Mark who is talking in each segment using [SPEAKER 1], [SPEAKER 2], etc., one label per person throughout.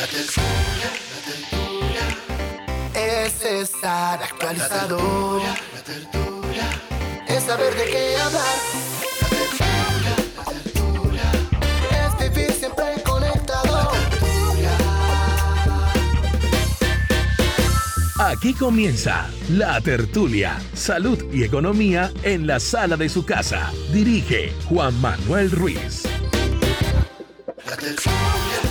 [SPEAKER 1] La tertulia, la tertulia es estar actualizado. La tertulia es saber de qué hablar. La tertulia, la tertulia es vivir siempre conectado.
[SPEAKER 2] Aquí comienza La Tertulia, Salud y Economía en la sala de su casa. Dirige Juan Manuel Ruiz.
[SPEAKER 1] La tertulia, la tertulia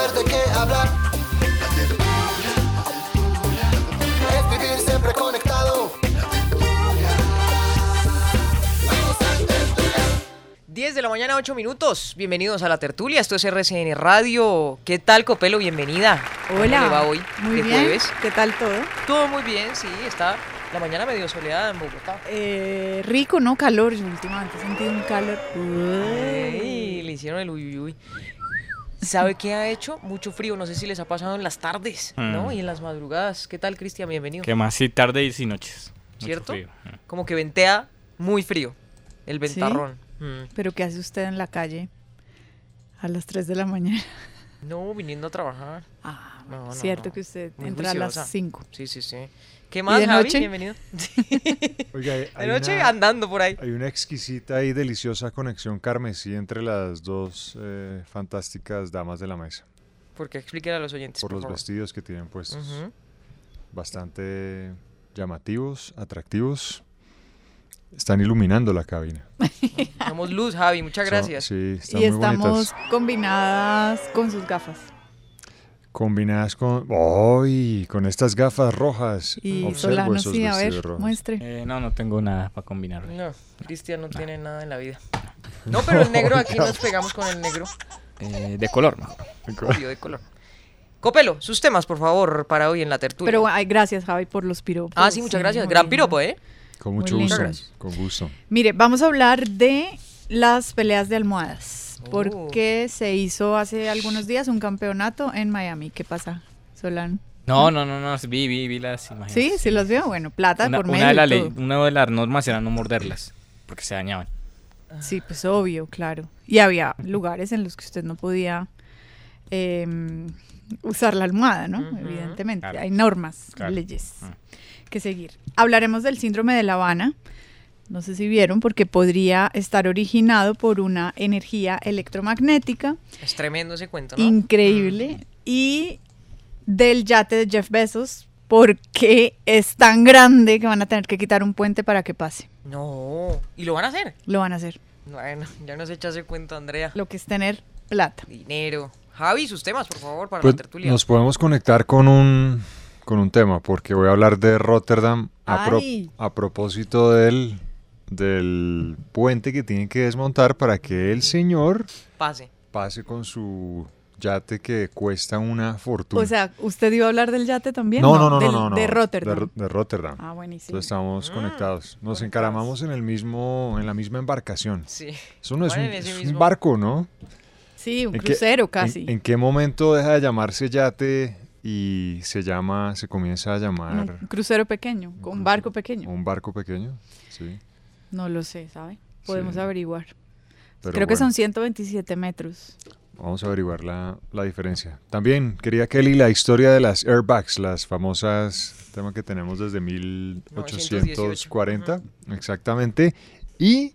[SPEAKER 1] saber de qué hablar. La tertulia, la tertulia es vivir siempre conectado. La tertulia. Vamos a tertulia.
[SPEAKER 3] 10 de la mañana, 8 minutos. Bienvenidos a la tertulia. Esto es RCN Radio. ¿Qué tal, Copelo? Bienvenida. ¿Cómo
[SPEAKER 4] Hola.
[SPEAKER 3] le va hoy?
[SPEAKER 4] Muy
[SPEAKER 3] de
[SPEAKER 4] bien.
[SPEAKER 3] jueves?
[SPEAKER 4] ¿Qué tal todo?
[SPEAKER 3] Todo muy bien, sí. Está la mañana medio soleada en Bogotá.
[SPEAKER 4] Eh, rico, ¿no? Calor. Yo últimamente he sentido un calor.
[SPEAKER 3] Le hicieron el uy, uy, uy. ¿Sabe qué ha hecho? Mucho frío. No sé si les ha pasado en las tardes, ¿no?
[SPEAKER 5] Mm.
[SPEAKER 3] Y en las madrugadas. ¿Qué tal, Cristian? Bienvenido.
[SPEAKER 5] Que más sí tarde y sí noches. Mucho
[SPEAKER 3] ¿Cierto?
[SPEAKER 5] frío. Mm.
[SPEAKER 3] Como que ventea muy frío. El ventarrón. Mm.
[SPEAKER 4] ¿Pero qué hace usted en la calle a las 3 de la mañana?
[SPEAKER 3] No, viniendo a trabajar.
[SPEAKER 4] Ah,
[SPEAKER 3] No, no,
[SPEAKER 4] cierto
[SPEAKER 3] no.
[SPEAKER 4] que usted
[SPEAKER 3] Muy
[SPEAKER 4] entra a las 5.
[SPEAKER 3] Sí, sí, sí. ¿Qué más,
[SPEAKER 4] de
[SPEAKER 3] Javi?
[SPEAKER 4] noche?
[SPEAKER 3] Bienvenido.
[SPEAKER 6] Oiga, hay,
[SPEAKER 3] De noche
[SPEAKER 6] una,
[SPEAKER 3] andando por ahí.
[SPEAKER 6] hay una exquisita y deliciosa conexión carmesí entre las dos eh, fantásticas damas de la mesa.
[SPEAKER 3] Porque explíquele a los oyentes.
[SPEAKER 6] Por
[SPEAKER 3] Por,
[SPEAKER 6] los
[SPEAKER 3] favor.
[SPEAKER 6] vestidos que tienen puestos. Bastante llamativos, atractivos. Están iluminando la cabina.
[SPEAKER 3] Damos luz, Javi. Muchas gracias.
[SPEAKER 6] sí, están
[SPEAKER 4] Y
[SPEAKER 6] muy
[SPEAKER 4] estamos
[SPEAKER 6] bonitas.
[SPEAKER 4] combinadas con sus gafas.
[SPEAKER 6] Combinadas con... ¡Ay! Con estas gafas rojas.
[SPEAKER 4] Y
[SPEAKER 6] Observo
[SPEAKER 4] Solano,
[SPEAKER 6] esos
[SPEAKER 4] sí, a
[SPEAKER 6] vestidos
[SPEAKER 4] ver,
[SPEAKER 6] rojos.
[SPEAKER 4] muestre.
[SPEAKER 5] Eh, no, no tengo nada para combinar.
[SPEAKER 3] No, Cristian no tiene nada en la vida. No, pero el negro, aquí nos pegamos con el negro.
[SPEAKER 5] Eh, de color, mejor.
[SPEAKER 3] Obvio, de color. Copelo, sus temas, por favor, para hoy en la tertulia.
[SPEAKER 4] Pero ay, gracias, Javi, por los piropos.
[SPEAKER 3] ah, sí, muchas gracias. Gran piropo, ¿eh?
[SPEAKER 6] Con
[SPEAKER 4] Muy
[SPEAKER 6] mucho
[SPEAKER 4] lindo.
[SPEAKER 6] gusto. Con gusto.
[SPEAKER 4] Mire, vamos a hablar de las peleas de almohadas.
[SPEAKER 3] Oh.
[SPEAKER 4] Porque se hizo hace algunos días un campeonato en Miami. ¿Qué pasa, Solano?
[SPEAKER 5] No, no, no, no. Vi, vi, vi las imágenes.
[SPEAKER 4] Sí, sí los veo. Bueno, plata
[SPEAKER 5] Una,
[SPEAKER 4] por
[SPEAKER 5] una
[SPEAKER 4] medio.
[SPEAKER 5] de
[SPEAKER 4] y
[SPEAKER 5] la ley- una de las normas era no morderlas. Porque se dañaban.
[SPEAKER 4] Sí, pues obvio, claro. Y había lugares en los que usted no podía em, usar la almohada, ¿no? Evidentemente.
[SPEAKER 5] Claro.
[SPEAKER 4] Hay normas,
[SPEAKER 5] Claro.
[SPEAKER 4] leyes
[SPEAKER 5] Mm.
[SPEAKER 4] Que seguir. Hablaremos del síndrome de La Habana. No sé si vieron, porque podría estar originado por una energía electromagnética
[SPEAKER 3] Es tremendo ese cuento, ¿no?
[SPEAKER 4] increíble. Y del yate de Jeff Bezos, porque es tan grande que van a tener que quitar un puente para que pase.
[SPEAKER 3] No. ¿Y lo van a hacer?
[SPEAKER 4] Lo van a hacer.
[SPEAKER 3] Bueno, ya nos echa ese cuento, Andrea.
[SPEAKER 4] Lo que es tener plata.
[SPEAKER 3] Dinero. Javi, sus temas, por favor, para
[SPEAKER 6] Pues
[SPEAKER 3] la tertulia.
[SPEAKER 6] nos podemos conectar con un, con un tema, porque voy a hablar de Rotterdam a, pro- a propósito del, del puente que tienen que desmontar para que el señor
[SPEAKER 3] Pase.
[SPEAKER 6] pase con su yate que cuesta una fortuna.
[SPEAKER 4] O sea, ¿usted iba a hablar del yate también?
[SPEAKER 6] no, no, no,
[SPEAKER 4] del-
[SPEAKER 6] no, no,
[SPEAKER 4] De Rotterdam.
[SPEAKER 6] Ro- de Rotterdam.
[SPEAKER 4] ah, buenísimo.
[SPEAKER 6] Entonces estamos
[SPEAKER 3] Mm,
[SPEAKER 6] conectados. Nos
[SPEAKER 3] conectados.
[SPEAKER 6] encaramamos en el mismo, en la misma embarcación.
[SPEAKER 3] Sí.
[SPEAKER 6] Eso no es un, es barco, ¿no?
[SPEAKER 4] Sí, un
[SPEAKER 6] ¿En qué-
[SPEAKER 4] crucero
[SPEAKER 6] en-
[SPEAKER 4] casi.
[SPEAKER 6] ¿En, qué momento deja de llamarse yate y se llama, se comienza a llamar
[SPEAKER 4] un crucero pequeño, con un barco pequeño.
[SPEAKER 6] un barco pequeño? Sí.
[SPEAKER 4] No lo sé, ¿sabe? Podemos
[SPEAKER 6] Sí.
[SPEAKER 4] averiguar.
[SPEAKER 6] Pero
[SPEAKER 4] Creo que son 127 metros.
[SPEAKER 6] Vamos a averiguar la, la diferencia. También quería Kelly la historia de las airbags, las famosas, tema que tenemos desde 1840, exactamente. Y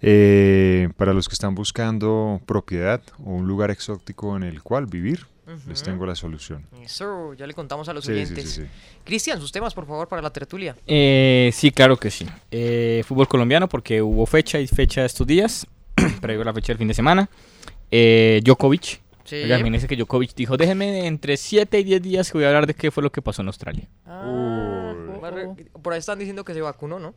[SPEAKER 6] eh, para los que están buscando propiedad o un lugar exótico en el cual vivir, les
[SPEAKER 3] Ujú.
[SPEAKER 6] tengo la solución.
[SPEAKER 3] Eso, ya le contamos a los
[SPEAKER 6] Sí,
[SPEAKER 3] oyentes.
[SPEAKER 6] sí, sí.
[SPEAKER 3] Cristian, sus temas, por favor, para la tertulia.
[SPEAKER 5] Eh, sí, claro que sí. Eh, fútbol colombiano, porque hubo fecha y fecha estos días, previo a la fecha del fin de semana. Eh, Djokovic.
[SPEAKER 3] Sí.
[SPEAKER 5] Oiga, imagínense que Djokovic dijo, déjenme entre 7 y 10 días que voy a hablar de qué fue lo que pasó en Australia.
[SPEAKER 3] Ah, por ahí están diciendo que se vacunó, ¿no?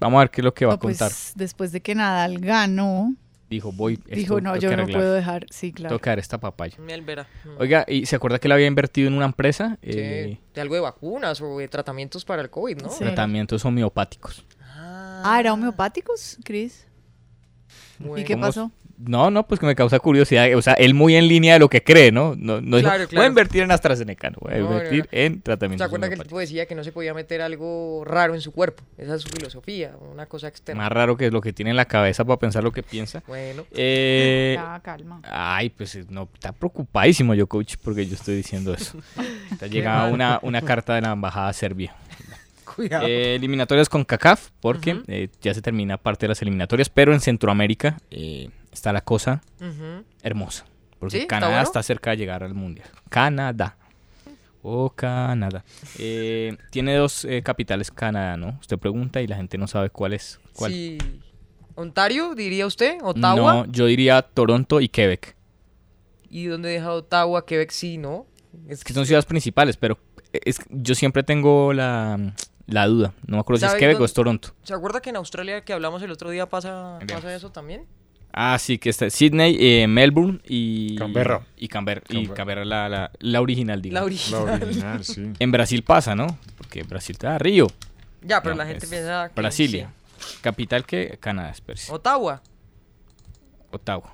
[SPEAKER 5] Vamos a ver qué es lo que va a
[SPEAKER 4] No, pues,
[SPEAKER 5] contar.
[SPEAKER 4] después de que Nadal ganó,
[SPEAKER 5] Dijo, voy, esto
[SPEAKER 4] dijo, no, yo no
[SPEAKER 5] arreglar.
[SPEAKER 4] puedo dejar. Sí, claro.
[SPEAKER 5] Tengo que dar esta papaya.
[SPEAKER 3] Miel Vera. Mm.
[SPEAKER 5] Oiga, ¿y se acuerda que él había invertido en una empresa?
[SPEAKER 3] Sí,
[SPEAKER 5] Eh,
[SPEAKER 3] de algo de vacunas o de tratamientos para el COVID, ¿no?
[SPEAKER 4] Sí.
[SPEAKER 5] Tratamientos homeopáticos.
[SPEAKER 4] Ah, ¿era homeopáticos, Cris? ¿Y qué
[SPEAKER 5] ¿Cómo
[SPEAKER 4] pasó?
[SPEAKER 5] No, no, pues que me causa curiosidad. O sea, él muy en línea de lo que cree, ¿no? No, no dijo,
[SPEAKER 3] Claro,
[SPEAKER 5] voy
[SPEAKER 3] claro.
[SPEAKER 5] a invertir en AstraZeneca, no, voy a invertir
[SPEAKER 3] no.
[SPEAKER 5] en
[SPEAKER 3] ¿Se
[SPEAKER 5] tratamientos
[SPEAKER 3] acuerda que el tipo decía que no se podía meter algo raro en su cuerpo? Esa es su filosofía, una cosa externa.
[SPEAKER 5] Más raro que es lo que tiene en la cabeza para pensar lo que piensa.
[SPEAKER 3] Bueno,
[SPEAKER 5] Eh,
[SPEAKER 4] Ya, calma.
[SPEAKER 5] ay, pues no, está preocupadísimo yo, coach, porque yo estoy diciendo eso. Está llegando una, una carta de la embajada serbia.
[SPEAKER 3] Cuidado.
[SPEAKER 5] Eh, eliminatorias con CACAF, porque eh, ya se termina parte de las eliminatorias, pero en Centroamérica eh, está la cosa hermosa. Porque
[SPEAKER 3] ¿Sí? ¿Está
[SPEAKER 5] Canadá
[SPEAKER 3] bueno?
[SPEAKER 5] está cerca de llegar al Mundial. Canadá. Oh, Canadá. Tiene dos capitales Canadá, ¿no? Usted pregunta y la gente no sabe cuál es. ¿Cuál?
[SPEAKER 3] Sí. ¿Ontario, diría usted? ¿Ottawa?
[SPEAKER 5] No, yo diría Toronto y Quebec.
[SPEAKER 3] ¿Y dónde deja Ottawa? Quebec sí, ¿no? Es
[SPEAKER 5] Que son ciudades principales, pero es, yo siempre tengo la, la duda. No me acuerdo si es
[SPEAKER 3] ¿Sabe
[SPEAKER 5] Quebec o es Toronto.
[SPEAKER 3] ¿Se acuerda que en Australia que hablamos el otro día pasa, pasa eso también?
[SPEAKER 5] Ah, sí, que está Sydney, eh, Melbourne y...
[SPEAKER 6] Canberra.
[SPEAKER 5] Y Canberra. Y
[SPEAKER 6] Canberra.
[SPEAKER 5] La, la, la original, digamos.
[SPEAKER 6] La
[SPEAKER 3] original.
[SPEAKER 6] original, sí.
[SPEAKER 5] En Brasil pasa, ¿no? Porque Brasil está Río.
[SPEAKER 3] Ya, pero
[SPEAKER 5] No,
[SPEAKER 3] la gente
[SPEAKER 5] es
[SPEAKER 3] piensa que
[SPEAKER 5] Brasilia. Capital que Canadá,
[SPEAKER 3] sí. Ottawa.
[SPEAKER 5] Ottawa.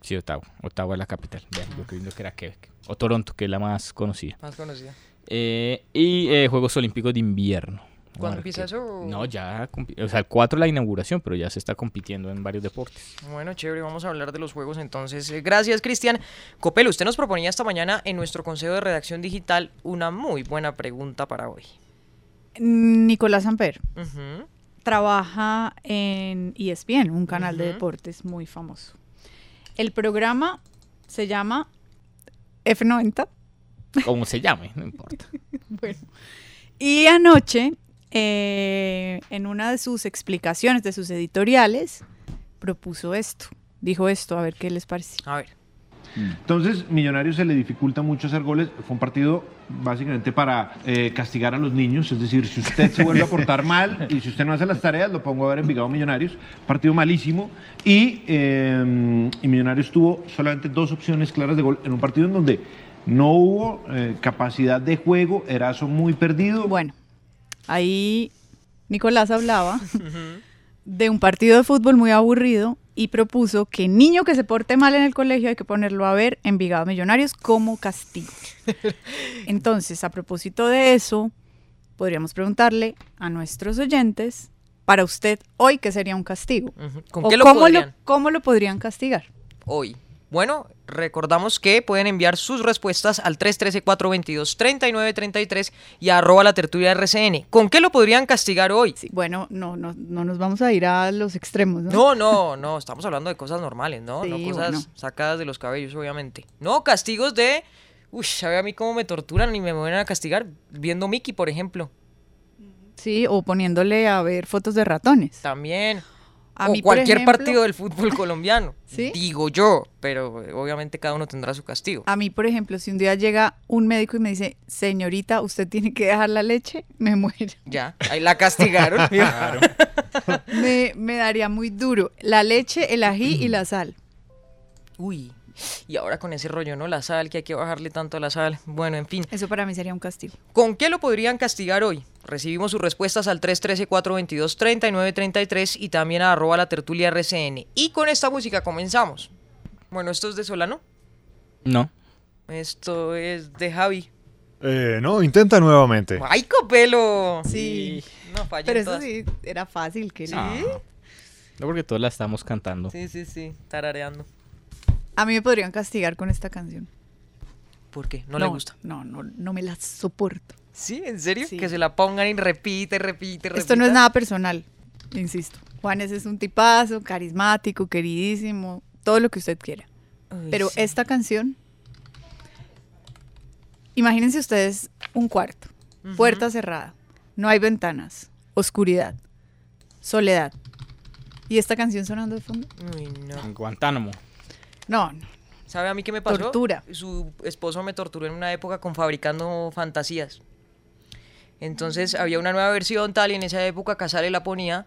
[SPEAKER 5] Sí, Ottawa. Ottawa es la capital. Vean, yo creyendo que era Quebec. O Toronto, que es la más conocida.
[SPEAKER 3] Más conocida.
[SPEAKER 5] Eh, y eh, Juegos Olímpicos de Invierno.
[SPEAKER 3] ¿Cuándo empieza eso?
[SPEAKER 5] No, ya. O sea, el 4 la inauguración, pero ya se está compitiendo en varios deportes.
[SPEAKER 3] Bueno, chévere, vamos a hablar de los juegos entonces. Eh, Gracias, Cristian. Copelo, usted nos proponía esta mañana en nuestro Consejo de Redacción Digital una muy buena pregunta para hoy.
[SPEAKER 4] Nicolás Amper
[SPEAKER 3] Ujú.
[SPEAKER 4] trabaja en ESPN, un canal de deportes muy famoso. El programa se llama F90.
[SPEAKER 5] Como se llame, no importa.
[SPEAKER 4] Bueno. Y anoche, eh, en una de sus explicaciones, de sus editoriales, propuso esto. Dijo esto, a ver qué les parece.
[SPEAKER 3] A ver.
[SPEAKER 7] Entonces, Millonarios se le dificulta mucho hacer goles. Fue un partido básicamente para eh, castigar a los niños. Es decir, si usted se vuelve a portar mal y si usted no hace las tareas, lo pongo a ver en Vigado Millonarios. Partido malísimo. Y, eh, y Millonarios tuvo solamente dos opciones claras de gol en un partido en donde no hubo eh, capacidad de juego. Erazo muy perdido.
[SPEAKER 4] Bueno, ahí Nicolás hablaba de un partido de fútbol muy aburrido y propuso que niño que se porte mal en el colegio hay que ponerlo a ver en Vigado Millonarios como castigo. Entonces, a propósito de eso, podríamos preguntarle a nuestros oyentes, para usted, hoy, ¿qué sería un castigo?
[SPEAKER 3] Ujú. ¿Con
[SPEAKER 4] ¿O
[SPEAKER 3] qué lo
[SPEAKER 4] cómo,
[SPEAKER 3] podrían?
[SPEAKER 4] cómo lo podrían castigar?
[SPEAKER 3] hoy. Bueno, recordamos que pueden enviar sus respuestas al 313-422-3933 y a arroba la tertulia RCN. ¿Con qué lo podrían castigar hoy?
[SPEAKER 4] Sí, bueno, no, no, no nos vamos a ir a los extremos, ¿no?
[SPEAKER 3] No, no, no, estamos hablando de cosas normales, ¿no? no cosas
[SPEAKER 4] bueno.
[SPEAKER 3] sacadas de los cabellos, obviamente. No, castigos de... Uy, ¿sabe a mí cómo me torturan y me van a castigar? Viendo Mickey, por ejemplo.
[SPEAKER 4] Sí, o poniéndole a ver fotos de ratones.
[SPEAKER 3] También.
[SPEAKER 4] A
[SPEAKER 3] o
[SPEAKER 4] mí,
[SPEAKER 3] cualquier
[SPEAKER 4] ejemplo-
[SPEAKER 3] partido del fútbol colombiano.
[SPEAKER 4] ¿Sí?
[SPEAKER 3] Digo yo, pero obviamente cada uno tendrá su castigo.
[SPEAKER 4] A mí, por ejemplo, si un día llega un médico y me dice, señorita, usted tiene que dejar la leche, me muero.
[SPEAKER 3] Ya, ahí la castigaron.
[SPEAKER 4] Me, me daría muy duro. La leche, el ají y la sal.
[SPEAKER 3] Uy, y ahora con ese rollo, ¿no? La sal, que hay que bajarle tanto a la sal. Bueno, en fin.
[SPEAKER 4] Eso para mí sería un castigo.
[SPEAKER 3] ¿Con qué lo podrían castigar hoy? Recibimos sus respuestas al 313-422-3933 y también a arroba la tertulia RCN. Y con esta música comenzamos. Bueno, esto es de Solano.
[SPEAKER 5] No.
[SPEAKER 3] Esto es de Javi.
[SPEAKER 6] Eh, no, intenta nuevamente.
[SPEAKER 3] ¡Ay, copelo!
[SPEAKER 4] Sí.
[SPEAKER 3] No, fallé
[SPEAKER 4] Pero eso sí, era fácil. Que
[SPEAKER 5] Ah, No, porque todos la estamos cantando.
[SPEAKER 3] Sí, sí, sí, tarareando.
[SPEAKER 4] A mí me podrían castigar con esta canción.
[SPEAKER 3] ¿Por qué? No, le gusta.
[SPEAKER 4] No, no, no me la soporto.
[SPEAKER 3] ¿Sí? ¿En serio?
[SPEAKER 4] Sí.
[SPEAKER 3] Que se la pongan y repite, repite, repite.
[SPEAKER 4] Esto no es nada personal, insisto. Juanes es un tipazo, carismático, queridísimo, todo lo que usted quiera.
[SPEAKER 3] Uy,
[SPEAKER 4] Pero
[SPEAKER 3] sí.
[SPEAKER 4] esta canción, imagínense ustedes un cuarto, puerta cerrada, no hay ventanas, oscuridad, soledad. ¿Y esta canción sonando de fondo?
[SPEAKER 3] Uy, no.
[SPEAKER 5] En Guantánamo.
[SPEAKER 4] No, no.
[SPEAKER 3] ¿Sabe a mí qué me pasó?
[SPEAKER 4] Tortura.
[SPEAKER 3] Su esposo me torturó en una época con fabricando fantasías. Entonces había una nueva versión tal y en esa época Casale la ponía.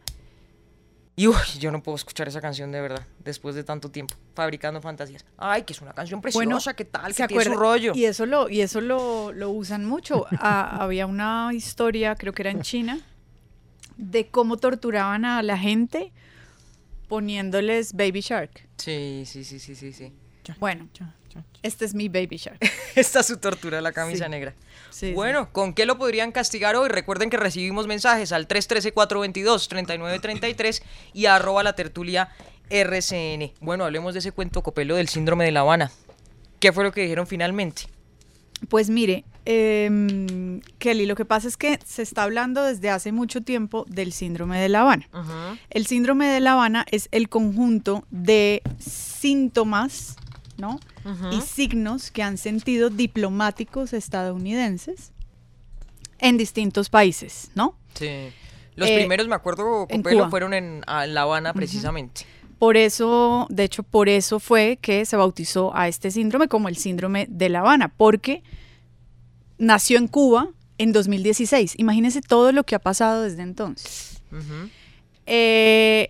[SPEAKER 3] Y uy, yo no puedo escuchar esa canción de verdad, después de tanto tiempo, fabricando fantasías. Ay, que es una canción preciosa, ¿qué tal?
[SPEAKER 4] ¿se
[SPEAKER 3] Que tiene su
[SPEAKER 4] acuerda?
[SPEAKER 3] rollo.
[SPEAKER 4] Y eso lo, y eso lo, lo usan mucho. Ah, había una historia, creo que era en China, de cómo torturaban a la gente poniéndoles Baby Shark.
[SPEAKER 3] Sí, sí, sí, sí, sí, sí.
[SPEAKER 4] Bueno, este es mi Baby Shark.
[SPEAKER 3] Esta es su tortura, la camisa
[SPEAKER 4] Sí.
[SPEAKER 3] negra.
[SPEAKER 4] Sí, sí.
[SPEAKER 3] bueno, ¿con qué lo podrían castigar hoy? Recuerden que recibimos mensajes al 313-422-3933 y arroba la tertulia RCN. Bueno, hablemos de ese cuento copelo del síndrome de La Habana. ¿Qué fue lo que dijeron finalmente?
[SPEAKER 4] Pues mire, em, Kelly, lo que pasa es que se está hablando desde hace mucho tiempo del síndrome de La Habana. El síndrome de La Habana es el conjunto de síntomas, ¿no? Y signos que han sentido diplomáticos estadounidenses en distintos países, ¿no?
[SPEAKER 3] Sí. Los
[SPEAKER 4] Eh,
[SPEAKER 3] primeros, me acuerdo, Copelo, fueron en La Habana precisamente.
[SPEAKER 4] Por eso, de hecho, por eso fue que se bautizó a este síndrome como el síndrome de La Habana, porque nació en Cuba en 2016. Imagínense todo lo que ha pasado desde entonces. Eh,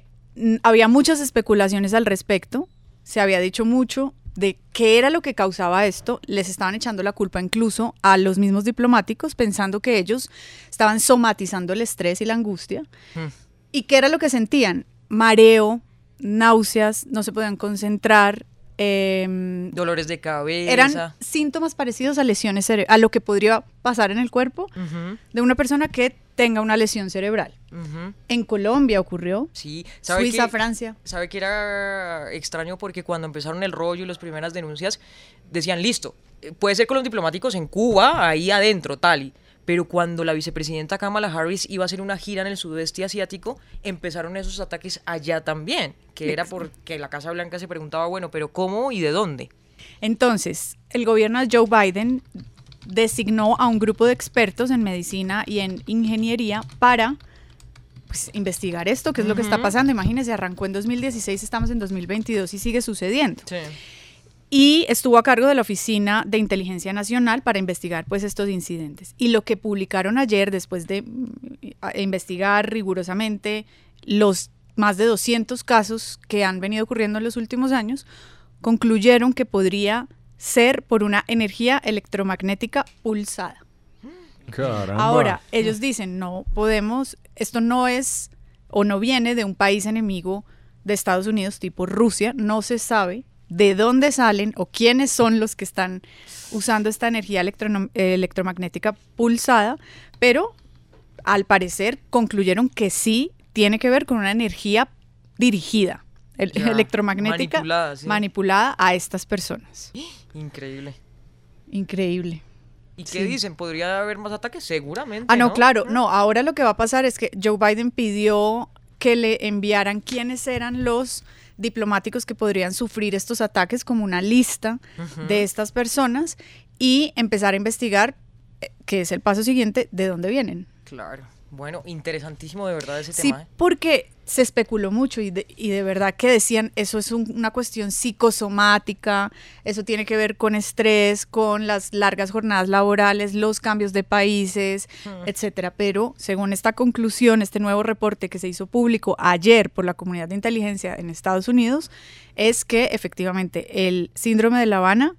[SPEAKER 4] había muchas especulaciones al respecto, se había dicho mucho de qué era lo que causaba esto, les estaban echando la culpa incluso a los mismos diplomáticos, pensando que ellos estaban somatizando el estrés y la angustia.
[SPEAKER 3] Hmm.
[SPEAKER 4] ¿Y qué era lo que sentían? Mareo, náuseas, no se podían concentrar. em,
[SPEAKER 3] Dolores de cabeza.
[SPEAKER 4] eran síntomas parecidos a lesiones a lo que podría pasar en el cuerpo de una persona que tenga una lesión cerebral. En Colombia ocurrió,
[SPEAKER 3] Sí, ¿sabe
[SPEAKER 4] Suiza? Francia.
[SPEAKER 3] ¿Sabe que era extraño? Porque cuando empezaron el rollo y las primeras denuncias, decían, listo, eh, puede ser con los diplomáticos en Cuba, ahí adentro, tal y... Pero cuando la vicepresidenta Kamala Harris iba a hacer una gira en el sudeste asiático, empezaron esos ataques allá también, que era porque la Casa Blanca se preguntaba, bueno, pero ¿cómo y de dónde?
[SPEAKER 4] Entonces, el gobierno de Joe Biden designó a un grupo de expertos en medicina y en ingeniería para pues, investigar esto, qué es lo que está pasando. Imagínense, arrancó en 2016, estamos en 2022 y sigue sucediendo.
[SPEAKER 3] Sí.
[SPEAKER 4] Y estuvo a cargo de la Oficina de Inteligencia Nacional para investigar pues estos incidentes. Y lo que publicaron ayer, después de mm, investigar rigurosamente los más de 200 casos que han venido ocurriendo en los últimos años, concluyeron que podría ser por una energía electromagnética pulsada.
[SPEAKER 6] Caramba.
[SPEAKER 4] Ahora, ellos dicen, no podemos, esto no es o no viene de un país enemigo de Estados Unidos tipo Rusia, no se sabe de dónde salen o quiénes son los que están usando esta energía electromagnética pulsada, pero al parecer concluyeron que sí tiene que ver con una energía dirigida, el- electromagnética
[SPEAKER 3] manipulada, sí.
[SPEAKER 4] manipulada a estas personas.
[SPEAKER 3] Increíble.
[SPEAKER 4] Increíble.
[SPEAKER 3] ¿Y qué
[SPEAKER 4] Sí.
[SPEAKER 3] dicen? ¿Podría haber más ataques? Seguramente.
[SPEAKER 4] Ah, no, claro, no. Ahora lo que va a pasar es que Joe Biden pidió que le enviaran quiénes eran los diplomáticos que podrían sufrir estos ataques, como una lista de estas personas, y empezar a investigar, eh, que es el paso siguiente, de dónde vienen.
[SPEAKER 3] Claro. Bueno, interesantísimo de verdad ese
[SPEAKER 4] Sí,
[SPEAKER 3] tema. ¿eh?
[SPEAKER 4] porque se especuló mucho y de, y de verdad que decían, eso es un- una cuestión psicosomática, eso tiene que ver con estrés, con las largas jornadas laborales, los cambios de países, etcétera. Pero según esta conclusión, este nuevo reporte que se hizo público ayer por la comunidad de inteligencia en Estados Unidos, es que efectivamente el síndrome de La Habana,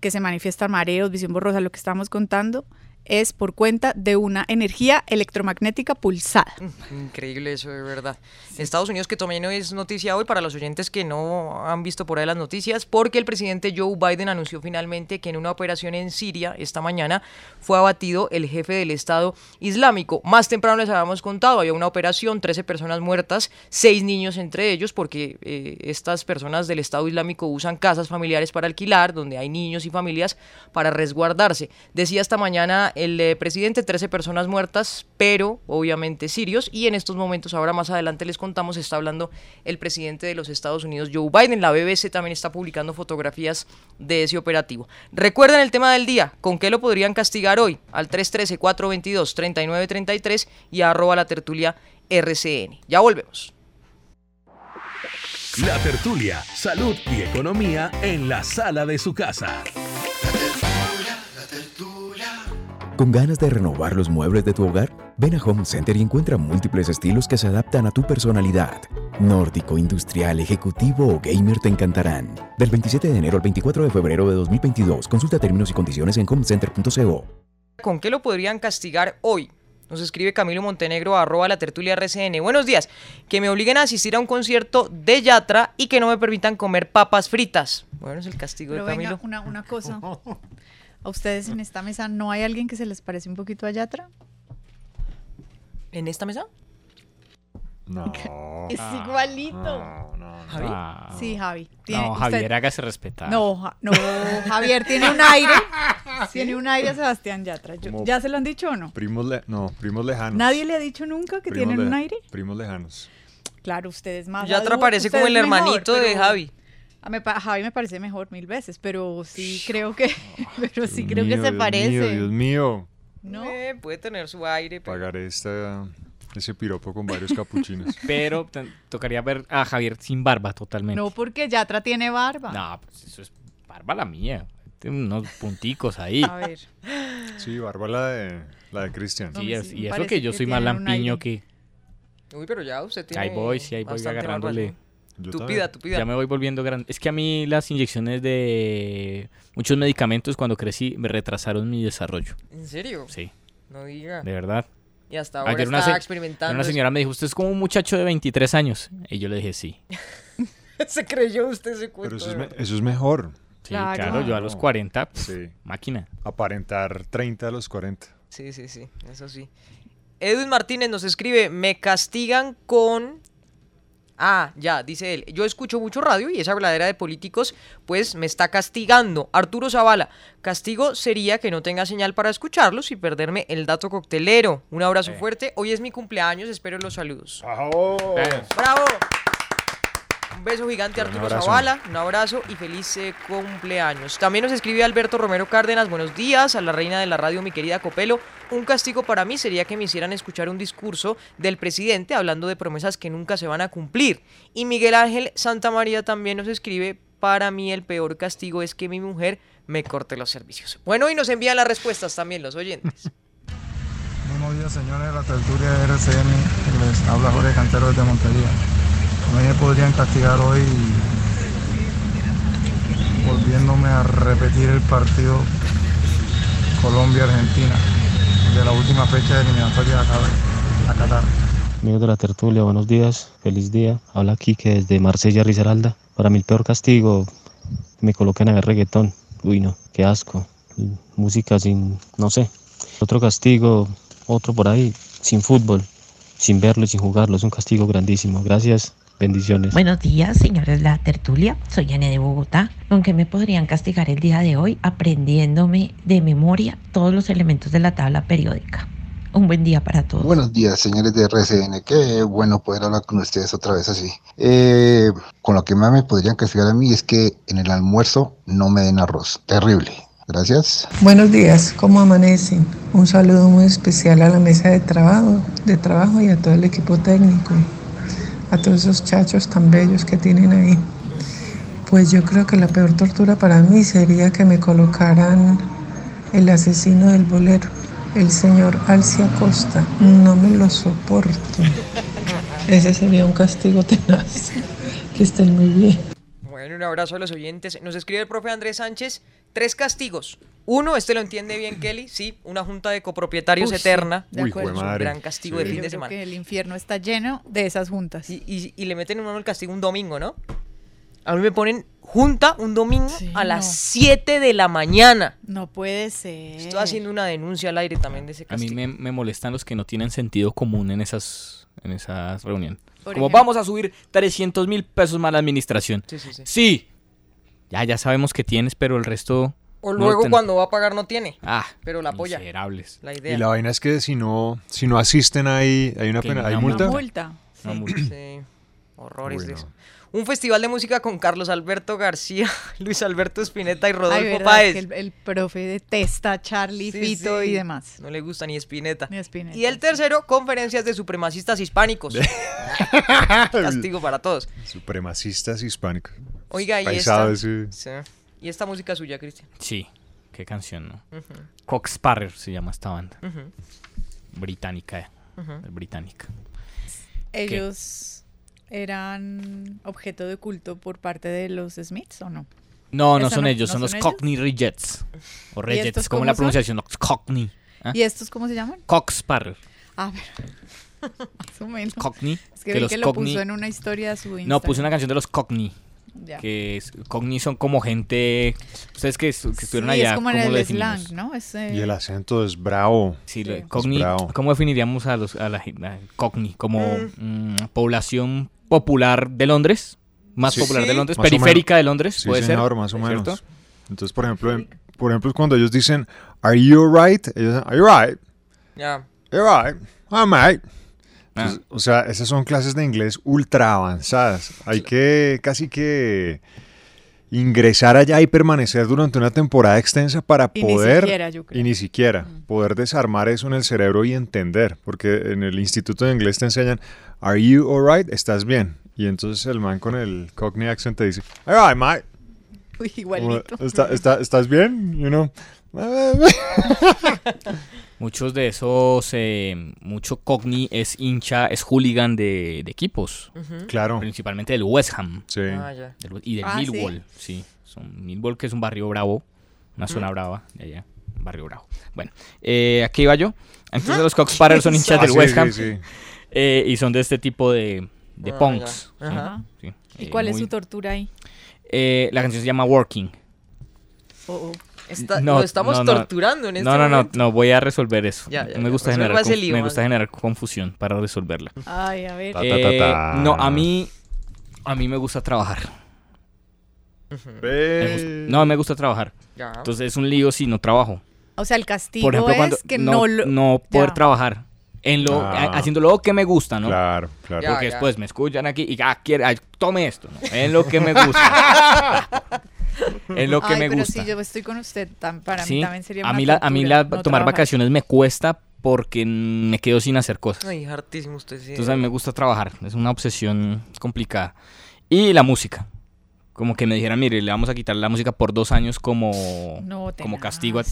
[SPEAKER 4] que se manifiesta mareos, visión borrosa, lo que estamos contando, es por cuenta de una energía electromagnética pulsada.
[SPEAKER 3] Increíble eso, de verdad. Estados Unidos, que también es noticia hoy para los oyentes que no han visto por ahí las noticias, porque el presidente Joe Biden anunció finalmente que en una operación en Siria esta mañana fue abatido el jefe del Estado Islámico. Más temprano les habíamos contado, había una operación, 13 personas muertas, 6 niños entre ellos, porque eh, estas personas del Estado Islámico usan casas familiares para alquilar, donde hay niños y familias para resguardarse. Decía esta mañana el presidente, 13 personas muertas, pero obviamente sirios. Y en estos momentos, ahora más adelante les contamos, está hablando el presidente de los Estados Unidos, Joe Biden. La BBC también está publicando fotografías de ese operativo. Recuerden el tema del día, ¿con qué lo podrían castigar hoy? Al 313-422-3933 y arroba la tertulia RCN. Ya volvemos.
[SPEAKER 2] La tertulia, salud y economía en la sala de su casa.
[SPEAKER 8] ¿Con ganas de renovar los muebles de tu hogar? Ven a Home Center y encuentra múltiples estilos que se adaptan a tu personalidad. Nórdico, industrial, ejecutivo o gamer te encantarán. Del 27 de enero al 24 de febrero de 2022, consulta términos y condiciones en homecenter.co.
[SPEAKER 3] ¿Con qué lo podrían castigar hoy? Nos escribe Camilo Montenegro, arroba la tertulia RCN. Buenos días. Que me obliguen a asistir a un concierto de Yatra y que no me permitan comer papas fritas. Bueno, es el castigo
[SPEAKER 4] Pero
[SPEAKER 3] de
[SPEAKER 4] venga,
[SPEAKER 3] Camilo.
[SPEAKER 4] una, una cosa. ¿A ustedes en esta mesa no hay alguien que se les parece un poquito a Yatra?
[SPEAKER 3] ¿En esta mesa?
[SPEAKER 6] No.
[SPEAKER 4] Es igualito.
[SPEAKER 6] No, no, no.
[SPEAKER 3] ¿Javi?
[SPEAKER 5] Ah.
[SPEAKER 4] Sí, Javi.
[SPEAKER 5] No, Javier,
[SPEAKER 4] usted-
[SPEAKER 5] hágase respetar.
[SPEAKER 4] No, Ja- no, Javier tiene un aire. Tiene un aire a Sebastián Yatra. Yo- ¿Ya se lo han dicho o no?
[SPEAKER 6] Primos le- no, primos lejanos.
[SPEAKER 4] ¿Nadie le ha dicho nunca que
[SPEAKER 6] Primos
[SPEAKER 4] tienen un aire?
[SPEAKER 6] Primos lejanos.
[SPEAKER 4] Claro, ustedes más.
[SPEAKER 3] Yatra
[SPEAKER 4] adultos,
[SPEAKER 3] parece como el
[SPEAKER 4] mejor,
[SPEAKER 3] hermanito de
[SPEAKER 4] pero-
[SPEAKER 3] Javi.
[SPEAKER 4] A, me a Javi me parece mejor mil veces, pero sí creo que, pero sí
[SPEAKER 6] Dios
[SPEAKER 4] creo que
[SPEAKER 6] mío,
[SPEAKER 4] se
[SPEAKER 6] Dios
[SPEAKER 4] parece.
[SPEAKER 6] mío, Dios mío.
[SPEAKER 4] ¿No?
[SPEAKER 3] Eh, puede tener su aire, pero...
[SPEAKER 6] Pagaré esta, ese piropo con varios capuchinos.
[SPEAKER 5] Pero tocaría ver a Javier sin barba totalmente.
[SPEAKER 4] No porque Yatra tiene barba.
[SPEAKER 5] No, pues eso es barba la mía. Tiene unos punticos ahí.
[SPEAKER 4] A ver.
[SPEAKER 6] Sí, barba la de, la de Cristian.
[SPEAKER 5] Sí, y eso que yo
[SPEAKER 4] que
[SPEAKER 5] soy más lampiño que...
[SPEAKER 3] Uy, pero ya usted tiene
[SPEAKER 5] Ahí voy, sí, ahí voy
[SPEAKER 3] barba,
[SPEAKER 5] agarrándole.
[SPEAKER 6] Yo
[SPEAKER 3] Tupida,
[SPEAKER 6] también.
[SPEAKER 3] tupida.
[SPEAKER 5] Ya me voy volviendo grande. Es que a mí las inyecciones de muchos medicamentos cuando crecí me retrasaron mi desarrollo.
[SPEAKER 3] ¿En serio?
[SPEAKER 5] Sí,
[SPEAKER 3] No diga.
[SPEAKER 5] de verdad.
[SPEAKER 3] Y hasta ahora
[SPEAKER 5] Ayer una, se-
[SPEAKER 3] experimentando.
[SPEAKER 5] una señora me dijo, usted es como un muchacho de 23 años. Y yo le dije, sí.
[SPEAKER 3] Se creyó usted ese cuento.
[SPEAKER 6] Pero eso es, eso es mejor.
[SPEAKER 5] Sí,
[SPEAKER 4] Claro.
[SPEAKER 5] claro, yo a los 40, pf,
[SPEAKER 6] Sí.
[SPEAKER 5] máquina.
[SPEAKER 6] Aparentar 30 a los 40.
[SPEAKER 3] Sí, sí, sí, eso sí. Edwin Martínez nos escribe, me castigan con... Ah, ya, dice él. Yo escucho mucho radio y esa habladera de políticos, pues me está castigando. Arturo Zavala, castigo sería que no tenga señal para escucharlos y perderme el dato coctelero. Un abrazo fuerte. Hoy es mi cumpleaños, espero los saludos. ¡Bravo! Un beso gigante a Arturo
[SPEAKER 6] abrazo.
[SPEAKER 3] Zavala, un abrazo y feliz eh, cumpleaños. También nos escribe Alberto Romero Cárdenas, buenos días, a la reina de la radio, mi querida Copelo. Un castigo para mí sería que me hicieran escuchar un discurso del presidente hablando de promesas que nunca se van a cumplir. Y Miguel Ángel Santa María también nos escribe, para mí el peor castigo es que mi mujer me corte los servicios. Bueno, y nos envían las respuestas también los oyentes.
[SPEAKER 9] Buenos días, señores de la tertulia de RCN. Les habla Jorge Cantero desde Montería. Mí me podrían castigar hoy volviéndome a repetir el partido Colombia-Argentina de la última fecha de eliminatoria a Qatar.
[SPEAKER 10] Amigos de la tertulia, buenos días, feliz día. Habla Quique desde Marsella, Risaralda. Para mí el peor castigo, me coloquen a ver reggaetón. Uy, no, qué asco. Música sin, no sé. Otro castigo, otro por ahí, sin fútbol, sin verlo y sin jugarlo. Es un castigo grandísimo. Gracias, bendiciones.
[SPEAKER 11] Buenos días, señores de la tertulia. Soy Anne de Bogotá. ¿Con qué me podrían castigar el día de hoy? Aprendiéndome de memoria todos los elementos de la tabla periódica. Un buen día para todos.
[SPEAKER 12] Buenos días, señores de RCN. Qué bueno poder hablar con ustedes otra vez así. Eh, con lo que más me podrían castigar a mí es que en el almuerzo no me den arroz. Terrible. Gracias.
[SPEAKER 13] Buenos días, ¿cómo amanecen? Un saludo muy especial a la mesa de trabajo, de trabajo y a todo el equipo técnico, a todos esos chachos tan bellos que tienen ahí. Pues yo creo que la peor tortura para mí sería que me colocaran el asesino del bolero, el señor Alcia Costa. No me lo soporto. Ese sería un castigo tenaz. Que estén muy bien.
[SPEAKER 3] Bueno, un abrazo a los oyentes. Nos escribe el profe Andrés Sánchez, tres castigos. Uno, este lo entiende bien Kelly, sí, una junta de copropietarios
[SPEAKER 4] Uy, sí,
[SPEAKER 3] eterna.
[SPEAKER 4] de Uy, acuerdo.
[SPEAKER 3] Es un gran castigo
[SPEAKER 6] Sí.
[SPEAKER 3] de fin
[SPEAKER 4] Yo
[SPEAKER 3] de
[SPEAKER 4] creo
[SPEAKER 3] semana.
[SPEAKER 4] que el infierno está lleno de esas juntas.
[SPEAKER 3] Y, y- y le meten uno el castigo un domingo, ¿no? A mí me ponen junta un domingo
[SPEAKER 4] Sí,
[SPEAKER 3] a las
[SPEAKER 4] no.
[SPEAKER 3] 7 de la mañana.
[SPEAKER 4] No puede ser.
[SPEAKER 3] Estoy haciendo una denuncia al aire también de ese
[SPEAKER 5] A mí
[SPEAKER 3] castigo.
[SPEAKER 5] me, me molestan los que no tienen sentido común en esas, en esas reuniones.
[SPEAKER 3] Por
[SPEAKER 5] Como
[SPEAKER 3] ejemplo.
[SPEAKER 5] vamos a subir 300 mil pesos más la administración.
[SPEAKER 3] Sí, sí, sí.
[SPEAKER 5] Sí. Ya, ya sabemos que tienes, pero el resto...
[SPEAKER 3] O
[SPEAKER 5] No
[SPEAKER 3] luego
[SPEAKER 5] ten-
[SPEAKER 3] cuando va a pagar no tiene.
[SPEAKER 5] Ah,
[SPEAKER 3] pero la apoya.
[SPEAKER 5] miserables.
[SPEAKER 3] La idea.
[SPEAKER 6] Y la vaina es que si no, si no asisten ahí, hay una pena,
[SPEAKER 5] una
[SPEAKER 6] hay multa.
[SPEAKER 4] Multa.
[SPEAKER 5] Una
[SPEAKER 4] sí.
[SPEAKER 5] multa.
[SPEAKER 3] Sí, horrores
[SPEAKER 6] Uy,
[SPEAKER 3] de eso. Un festival de música con Carlos Alberto García, Luis Alberto Spinetta y
[SPEAKER 4] Ay,
[SPEAKER 3] Rodolfo
[SPEAKER 4] verdad,
[SPEAKER 3] Páez.
[SPEAKER 4] que el, el profe detesta a Charlie,
[SPEAKER 3] Sí,
[SPEAKER 4] Fito
[SPEAKER 3] sí.
[SPEAKER 4] y demás.
[SPEAKER 3] No le gusta ni Spinetta.
[SPEAKER 4] Ni Spinetta,
[SPEAKER 3] Y el tercero, conferencias de supremacistas hispánicos. Castigo para todos.
[SPEAKER 6] Supremacistas hispánicos.
[SPEAKER 3] Oiga, y
[SPEAKER 6] Paisado
[SPEAKER 3] esta, Sí. Y esta música suya, Cristian.
[SPEAKER 5] Sí, qué canción, ¿no?
[SPEAKER 3] Ujú.
[SPEAKER 5] Cox se llama esta banda. Británica, eh,
[SPEAKER 3] Ujú.
[SPEAKER 5] británica.
[SPEAKER 4] ¿Ellos eran objeto de culto por parte de los Smiths o no?
[SPEAKER 5] No, no
[SPEAKER 4] ¿Esa
[SPEAKER 5] son
[SPEAKER 4] no-
[SPEAKER 5] ellos,
[SPEAKER 4] no
[SPEAKER 5] son los
[SPEAKER 4] son?
[SPEAKER 5] Cockney Rejects. O
[SPEAKER 4] ¿Y
[SPEAKER 5] Rejects, como
[SPEAKER 4] cómo
[SPEAKER 5] la
[SPEAKER 4] son?
[SPEAKER 5] pronunciación, los Cockney. ¿ah?
[SPEAKER 4] ¿Y estos cómo se llaman?
[SPEAKER 5] Cox Sparrer.
[SPEAKER 4] Ah, pero- más o menos.
[SPEAKER 5] Cockney.
[SPEAKER 4] Es que, vi
[SPEAKER 5] los
[SPEAKER 4] que lo
[SPEAKER 5] Cockney-
[SPEAKER 4] puso en una historia de su Instagram.
[SPEAKER 5] No, puse una canción de los Cockney.
[SPEAKER 4] Ya.
[SPEAKER 5] Que es- Cockney son como gente. Ustedes que, estu- que estuvieron
[SPEAKER 4] Sí,
[SPEAKER 5] allá,
[SPEAKER 4] es como en
[SPEAKER 5] ¿cómo lo
[SPEAKER 4] el
[SPEAKER 5] definimos?
[SPEAKER 4] slang, ¿no? Es, eh,
[SPEAKER 6] Y el acento es bravo.
[SPEAKER 5] Sí,
[SPEAKER 4] Sí.
[SPEAKER 6] Bravo.
[SPEAKER 5] ¿cómo definiríamos a, los, a la, gen- a Cockney? Como
[SPEAKER 3] Mm.
[SPEAKER 5] mm, población popular de Londres, más
[SPEAKER 6] Sí.
[SPEAKER 5] popular de. Londres, periférica de Londres,
[SPEAKER 6] Sí,
[SPEAKER 5] puede
[SPEAKER 6] señor,
[SPEAKER 5] ser.
[SPEAKER 6] más o
[SPEAKER 5] ¿cierto?
[SPEAKER 6] menos. Entonces, por ejemplo, en- por ejemplo, cuando ellos dicen, ¿Are you alright? Ellos dicen, ¿Are you right?
[SPEAKER 3] Ya.
[SPEAKER 6] You're right. I'm right.
[SPEAKER 5] Ah.
[SPEAKER 6] O sea, esas son clases de inglés ultra avanzadas. Hay que casi que ingresar allá y permanecer durante una temporada extensa para
[SPEAKER 4] Y ni
[SPEAKER 6] poder
[SPEAKER 4] siquiera, yo creo.
[SPEAKER 6] y ni siquiera poder desarmar eso en el cerebro y entender, porque en el instituto de inglés te enseñan Are you alright? ¿Estás bien? Y entonces el man con el Cockney accent te dice Alright, mate.
[SPEAKER 4] Uy, igualito.
[SPEAKER 6] "¿Está- está- ¿Estás bien? You know.
[SPEAKER 5] Muchos de esos, eh, mucho Cockney es hincha, es hooligan de, de equipos,
[SPEAKER 6] claro.
[SPEAKER 5] principalmente del West Ham
[SPEAKER 6] Sí.
[SPEAKER 3] Ah,
[SPEAKER 5] del- y del
[SPEAKER 4] Ah, ¿sí?
[SPEAKER 5] Millwall. ¿sí? Son Millwall, que es un barrio bravo, una
[SPEAKER 3] Mm.
[SPEAKER 5] zona brava de allá, un barrio bravo. Bueno, eh, aquí iba yo. Entonces los Cox Sparrer son hinchas
[SPEAKER 6] Ah,
[SPEAKER 5] del
[SPEAKER 6] sí,
[SPEAKER 5] West Ham
[SPEAKER 6] sí.
[SPEAKER 5] eh, y son de este tipo de, de
[SPEAKER 3] Ah,
[SPEAKER 5] punks.
[SPEAKER 3] Ajá.
[SPEAKER 5] Sí,
[SPEAKER 4] ¿Y
[SPEAKER 5] eh,
[SPEAKER 4] cuál es
[SPEAKER 5] muy-
[SPEAKER 4] su tortura ahí?
[SPEAKER 5] eh, la canción se llama Working.
[SPEAKER 4] Oh, oh.
[SPEAKER 3] Está-
[SPEAKER 5] No,
[SPEAKER 3] lo estamos
[SPEAKER 5] no, no.
[SPEAKER 3] torturando en este
[SPEAKER 5] No, no, no,
[SPEAKER 3] momento.
[SPEAKER 5] no, voy a resolver eso.
[SPEAKER 3] Ya, ya,
[SPEAKER 5] me, gusta generar,
[SPEAKER 3] ese
[SPEAKER 5] conf-
[SPEAKER 3] lío,
[SPEAKER 5] me gusta generar confusión para resolverla.
[SPEAKER 4] Ay, a ver.
[SPEAKER 6] Ta, ta,
[SPEAKER 5] Eh,
[SPEAKER 6] ta, ta.
[SPEAKER 5] no, a mí, a mí me gusta trabajar. Me no, me gusta trabajar.
[SPEAKER 3] Ya.
[SPEAKER 5] Entonces es un lío si no trabajo.
[SPEAKER 4] O sea, el castigo
[SPEAKER 5] Por ejemplo,
[SPEAKER 4] es
[SPEAKER 5] cuando
[SPEAKER 4] que
[SPEAKER 5] no,
[SPEAKER 4] no, lo...
[SPEAKER 5] no poder
[SPEAKER 4] Ya.
[SPEAKER 5] trabajar en lo,
[SPEAKER 6] Ah.
[SPEAKER 5] a- haciendo lo que me gusta, ¿no?
[SPEAKER 6] Claro, claro.
[SPEAKER 3] Ya.
[SPEAKER 5] Porque después me escuchan aquí y ah, quiere, ay, tome esto, ¿no? Es lo que me gusta. es lo que
[SPEAKER 4] Ay,
[SPEAKER 5] me
[SPEAKER 4] pero
[SPEAKER 5] gusta.
[SPEAKER 4] sí, yo estoy con usted. tam- para
[SPEAKER 5] Sí,
[SPEAKER 4] mí también sería
[SPEAKER 5] a
[SPEAKER 4] una
[SPEAKER 5] mí, la, a mí la-
[SPEAKER 4] no
[SPEAKER 5] tomar
[SPEAKER 4] trabajar.
[SPEAKER 5] vacaciones me cuesta porque me quedo sin hacer cosas.
[SPEAKER 3] Ay, hartísimo usted, sí.
[SPEAKER 5] Entonces a mí me gusta trabajar, es una obsesión complicada. Y la música. Como que me dijeran, mire, le vamos a quitar la música por dos años como,
[SPEAKER 4] No,
[SPEAKER 5] como castigo. a-.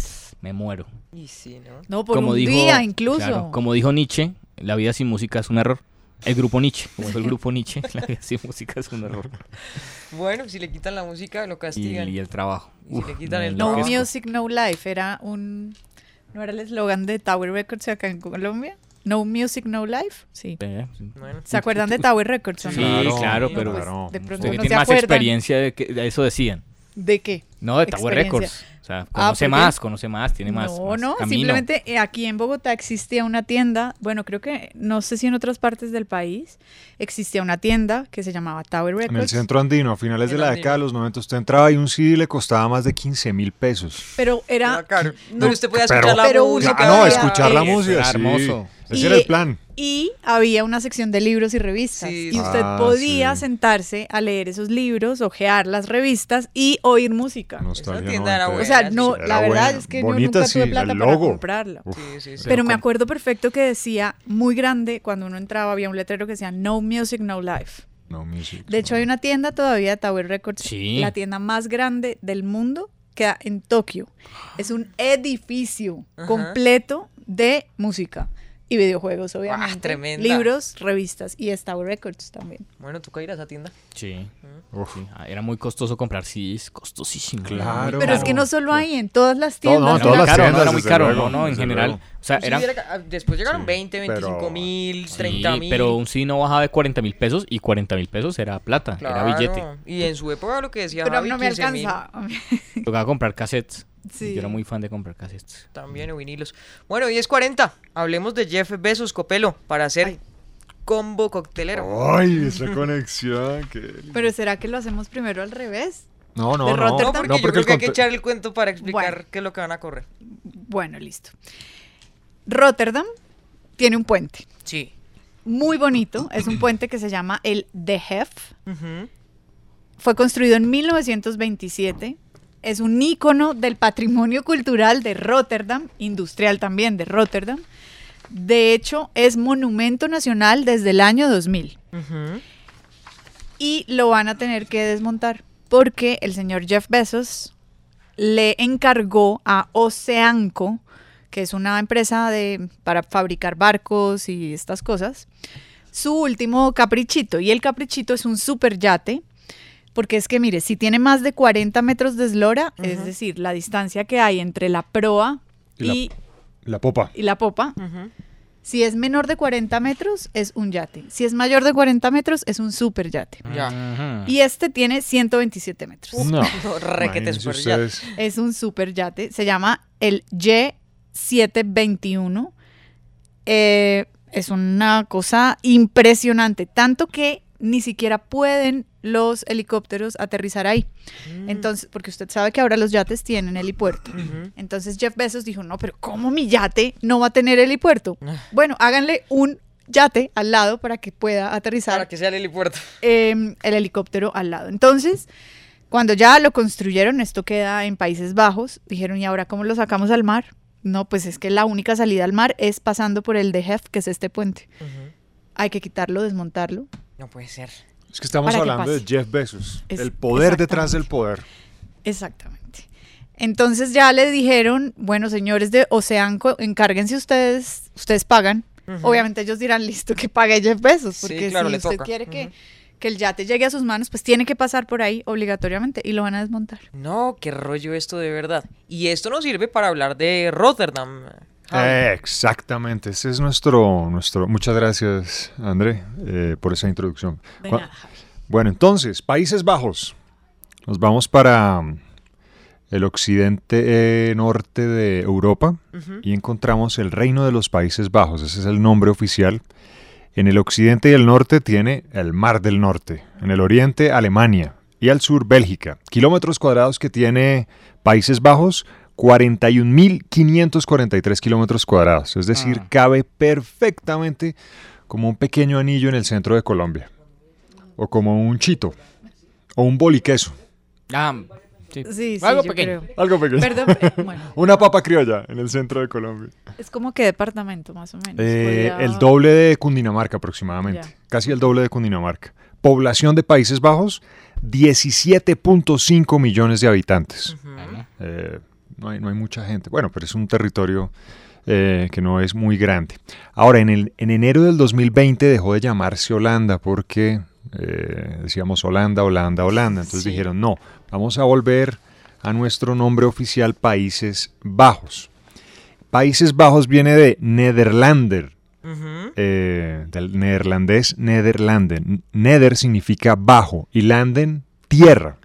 [SPEAKER 5] Me muero.
[SPEAKER 3] Y sí, ¿no?
[SPEAKER 4] No, por
[SPEAKER 5] como
[SPEAKER 4] un
[SPEAKER 5] dijo,
[SPEAKER 4] día incluso.
[SPEAKER 5] claro, como dijo Nietzsche, la vida sin música es un error. El grupo Nietzsche, como el grupo Nietzsche, la vida sin música es un error.
[SPEAKER 3] Bueno, si le quitan la música, lo castigan.
[SPEAKER 5] y el trabajo.
[SPEAKER 3] Y si le quitan el
[SPEAKER 4] No
[SPEAKER 3] trabajo.
[SPEAKER 4] Music, No Life. Era un... ¿No era el eslogan de Tower Records acá en Colombia? No Music, No Life. Sí.
[SPEAKER 3] Bueno.
[SPEAKER 4] ¿Se acuerdan de Tower Records? o
[SPEAKER 5] Sí, claro, pero
[SPEAKER 4] pues,
[SPEAKER 6] claro.
[SPEAKER 4] de pronto
[SPEAKER 5] usted que
[SPEAKER 4] no
[SPEAKER 5] tiene
[SPEAKER 4] se
[SPEAKER 5] más
[SPEAKER 4] acuerdan.
[SPEAKER 5] experiencia de que de eso decían.
[SPEAKER 4] ¿De qué?
[SPEAKER 5] No, de Tower. Records. O sea,
[SPEAKER 4] Ah,
[SPEAKER 5] conoce
[SPEAKER 4] porque-
[SPEAKER 5] más, conoce más, tiene más.
[SPEAKER 4] No,
[SPEAKER 5] más
[SPEAKER 4] no,
[SPEAKER 5] camino.
[SPEAKER 4] simplemente eh, aquí en Bogotá existía una tienda, bueno, creo que no sé si en otras partes del país existía una tienda que se llamaba Tower
[SPEAKER 6] En el
[SPEAKER 4] Records,
[SPEAKER 6] centro andino, a finales de la
[SPEAKER 3] andino.
[SPEAKER 6] década de los 90, usted entraba y un CD le costaba más de 15 mil pesos.
[SPEAKER 4] pero
[SPEAKER 3] Era
[SPEAKER 4] era
[SPEAKER 3] caro.
[SPEAKER 4] no,
[SPEAKER 3] pero usted podía
[SPEAKER 6] pero-
[SPEAKER 3] escuchar la
[SPEAKER 4] pero
[SPEAKER 3] música.
[SPEAKER 4] uno
[SPEAKER 6] Ah, no, escuchar la música,
[SPEAKER 5] era
[SPEAKER 6] sí. Ese
[SPEAKER 4] Y-
[SPEAKER 6] era el plan.
[SPEAKER 4] y había una sección de libros y revistas
[SPEAKER 3] Sí,
[SPEAKER 4] y usted
[SPEAKER 6] Ah,
[SPEAKER 4] podía
[SPEAKER 6] sí.
[SPEAKER 4] sentarse a leer esos libros, ojear las revistas y oír música.
[SPEAKER 6] Nostalgia
[SPEAKER 3] tienda era
[SPEAKER 6] noventera.
[SPEAKER 4] O sea,
[SPEAKER 3] Era
[SPEAKER 4] no,
[SPEAKER 6] Era
[SPEAKER 4] la verdad
[SPEAKER 6] buena.
[SPEAKER 4] es que yo
[SPEAKER 6] Bonita,
[SPEAKER 4] nunca tuve
[SPEAKER 6] sí,
[SPEAKER 4] plata para comprarla.
[SPEAKER 6] Uf.
[SPEAKER 3] Sí, sí, sí.
[SPEAKER 4] Pero me acuerdo perfecto que decía muy grande cuando uno entraba había un letrero que decía No Music, No Life.
[SPEAKER 6] No music.
[SPEAKER 4] De hecho, hay una tienda todavía de Tower Records,
[SPEAKER 5] Sí.
[SPEAKER 4] la tienda más grande del mundo, queda en Tokio. Es un edificio
[SPEAKER 3] Ajá.
[SPEAKER 4] completo de música y videojuegos, obviamente.
[SPEAKER 3] tremenda.
[SPEAKER 4] Libros, revistas y Tower Records también.
[SPEAKER 3] Bueno, tú ir a esa tienda.
[SPEAKER 5] Sí.
[SPEAKER 6] Uf.
[SPEAKER 5] sí. Ah, Era muy costoso comprar CDs, costosísimo.
[SPEAKER 6] Claro.
[SPEAKER 4] Pero es que no solo hay en todas las
[SPEAKER 6] Todo, no,
[SPEAKER 4] tiendas.
[SPEAKER 5] Era
[SPEAKER 6] todas las
[SPEAKER 5] caro, no
[SPEAKER 6] tiendas,
[SPEAKER 5] era muy caro,
[SPEAKER 6] luego,
[SPEAKER 5] no, no, en general.
[SPEAKER 6] luego.
[SPEAKER 5] O sea,
[SPEAKER 3] Sí,
[SPEAKER 5] era,
[SPEAKER 3] era ca- después llegaron
[SPEAKER 6] Sí,
[SPEAKER 3] 20, 25
[SPEAKER 6] pero-
[SPEAKER 3] mil,
[SPEAKER 5] sí,
[SPEAKER 3] 30 mil.
[SPEAKER 5] pero un CD no bajaba de 40 mil pesos y 40 mil pesos era plata, era billete.
[SPEAKER 3] Y en su época lo que decía
[SPEAKER 4] Pero
[SPEAKER 3] Javi,
[SPEAKER 4] no me
[SPEAKER 3] 15.000
[SPEAKER 4] alcanza.
[SPEAKER 5] Tocaba comprar cassettes.
[SPEAKER 4] Sí.
[SPEAKER 5] Yo era muy fan de comprar cassettes.
[SPEAKER 3] También o vinilos. Bueno, 10.40. Hablemos de Jeff Bezos Copelo para hacer combo coctelero.
[SPEAKER 6] Ay, esa conexión. que-
[SPEAKER 4] Pero ¿será que lo hacemos primero al revés?
[SPEAKER 6] No, no, no.
[SPEAKER 3] Porque yo creo que hay que echar el cuento para explicar
[SPEAKER 4] Bueno.
[SPEAKER 3] qué es lo que van a correr.
[SPEAKER 4] Bueno, listo. Rotterdam tiene un puente
[SPEAKER 3] Sí.
[SPEAKER 4] muy bonito. Es un puente que se llama el De Hef. Fue construido en 1927. Es un ícono del patrimonio cultural de Rotterdam, industrial también de Rotterdam. De hecho, es monumento nacional desde el año 2000. Y lo van a tener que desmontar porque el señor Jeff Bezos le encargó a Oceanco, que es una empresa de, para fabricar barcos y estas cosas, su último caprichito. Y el caprichito es un super yate, porque es que, mire, si tiene más de 40 metros de eslora, es decir, la distancia que hay entre la proa
[SPEAKER 6] Y la-
[SPEAKER 4] y,
[SPEAKER 6] La popa.
[SPEAKER 4] y la popa, si es menor de 40 metros, es un yate. Si es mayor de 40 metros, es un super yate.
[SPEAKER 3] Ya.
[SPEAKER 4] Y este tiene 127 metros.
[SPEAKER 6] No.
[SPEAKER 3] Requete super yate.
[SPEAKER 4] Es un super yate. Se llama el Y721. Eh, es una cosa impresionante. Tanto que ni siquiera pueden los helicópteros aterrizar ahí. Entonces, porque usted sabe que ahora los yates tienen helipuerto. Entonces Jeff Bezos dijo, no, pero ¿cómo mi yate no va a tener helipuerto? Bueno, háganle un yate al lado para que pueda aterrizar
[SPEAKER 3] Para que sea el helipuerto.
[SPEAKER 4] eh, el helicóptero al lado. Entonces, cuando ya lo construyeron, esto queda en Países Bajos, dijeron, ¿y ahora cómo lo sacamos al mar? No, pues es que la única salida al mar es pasando por el de Hef, que es este puente. Hay que quitarlo, desmontarlo.
[SPEAKER 3] No puede ser.
[SPEAKER 6] Es que estamos
[SPEAKER 4] que
[SPEAKER 6] hablando de. Jeff Bezos.
[SPEAKER 4] Es-
[SPEAKER 6] el poder detrás del poder.
[SPEAKER 4] Exactamente. Entonces ya le dijeron, bueno, señores de Oceanco, encárguense ustedes, ustedes pagan. Obviamente ellos dirán, listo, que pague Jeff Bezos,
[SPEAKER 3] Sí,
[SPEAKER 4] porque
[SPEAKER 3] claro,
[SPEAKER 4] si
[SPEAKER 3] le
[SPEAKER 4] usted
[SPEAKER 3] toca.
[SPEAKER 4] quiere que, que el yate llegue a sus manos, pues tiene que pasar por ahí obligatoriamente y lo van a desmontar.
[SPEAKER 3] No, qué rollo esto de verdad. Y esto nos sirve para hablar de Rotterdam.
[SPEAKER 6] Eh, exactamente, ese es nuestro, nuestro. Muchas gracias, André, eh, por esa introducción. Bueno, entonces, Países Bajos. Nos vamos para mm, el occidente eh, norte de Europa y encontramos el Reino de los Países Bajos. Ese es el nombre oficial. En el occidente y el norte tiene el Mar del Norte. En el oriente, Alemania. Y al sur, Bélgica. Kilómetros cuadrados que tiene Países Bajos, 41.543 kilómetros cuadrados. Es decir,
[SPEAKER 5] Ah.
[SPEAKER 6] cabe perfectamente como un pequeño anillo en el centro de Colombia. O como un chito. O un boliqueso.
[SPEAKER 5] Ah, sí.
[SPEAKER 4] Sí, sí,
[SPEAKER 5] Algo pequeño.
[SPEAKER 4] creo.
[SPEAKER 6] Algo pequeño.
[SPEAKER 4] Perdón, bueno.
[SPEAKER 6] Una papa criolla en el centro de Colombia.
[SPEAKER 4] Es como que departamento, más o menos.
[SPEAKER 6] Eh,
[SPEAKER 4] Podría-
[SPEAKER 6] el doble de Cundinamarca aproximadamente.
[SPEAKER 4] Ya.
[SPEAKER 6] Casi el doble de Cundinamarca. Población de Países Bajos, 17.5 millones de habitantes. Eh, no, hay, no hay mucha gente. Bueno, pero es un territorio eh, que no es muy grande. Ahora, en, el, en enero del 2020 dejó de llamarse Holanda porque eh, decíamos Holanda, Holanda, Holanda. Entonces
[SPEAKER 14] Sí.
[SPEAKER 6] dijeron, no, vamos a volver a nuestro nombre oficial Países Bajos. Países Bajos viene de Nederlander, eh, del neerlandés Nederlanden. Neder significa bajo y landen tierra,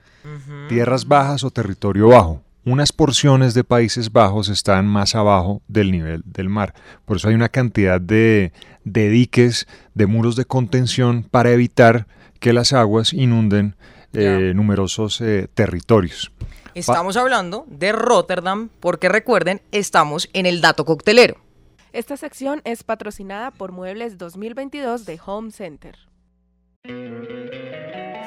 [SPEAKER 6] tierras bajas o territorio bajo. Unas porciones de Países Bajos están más abajo del nivel del mar. Por eso hay una cantidad de, de diques, de muros de contención para evitar que las aguas inunden eh, numerosos eh, territorios.
[SPEAKER 3] Estamos hablando de Rotterdam porque recuerden, estamos en el dato coctelero.
[SPEAKER 15] Esta sección es patrocinada por Muebles 2022 de Home Center.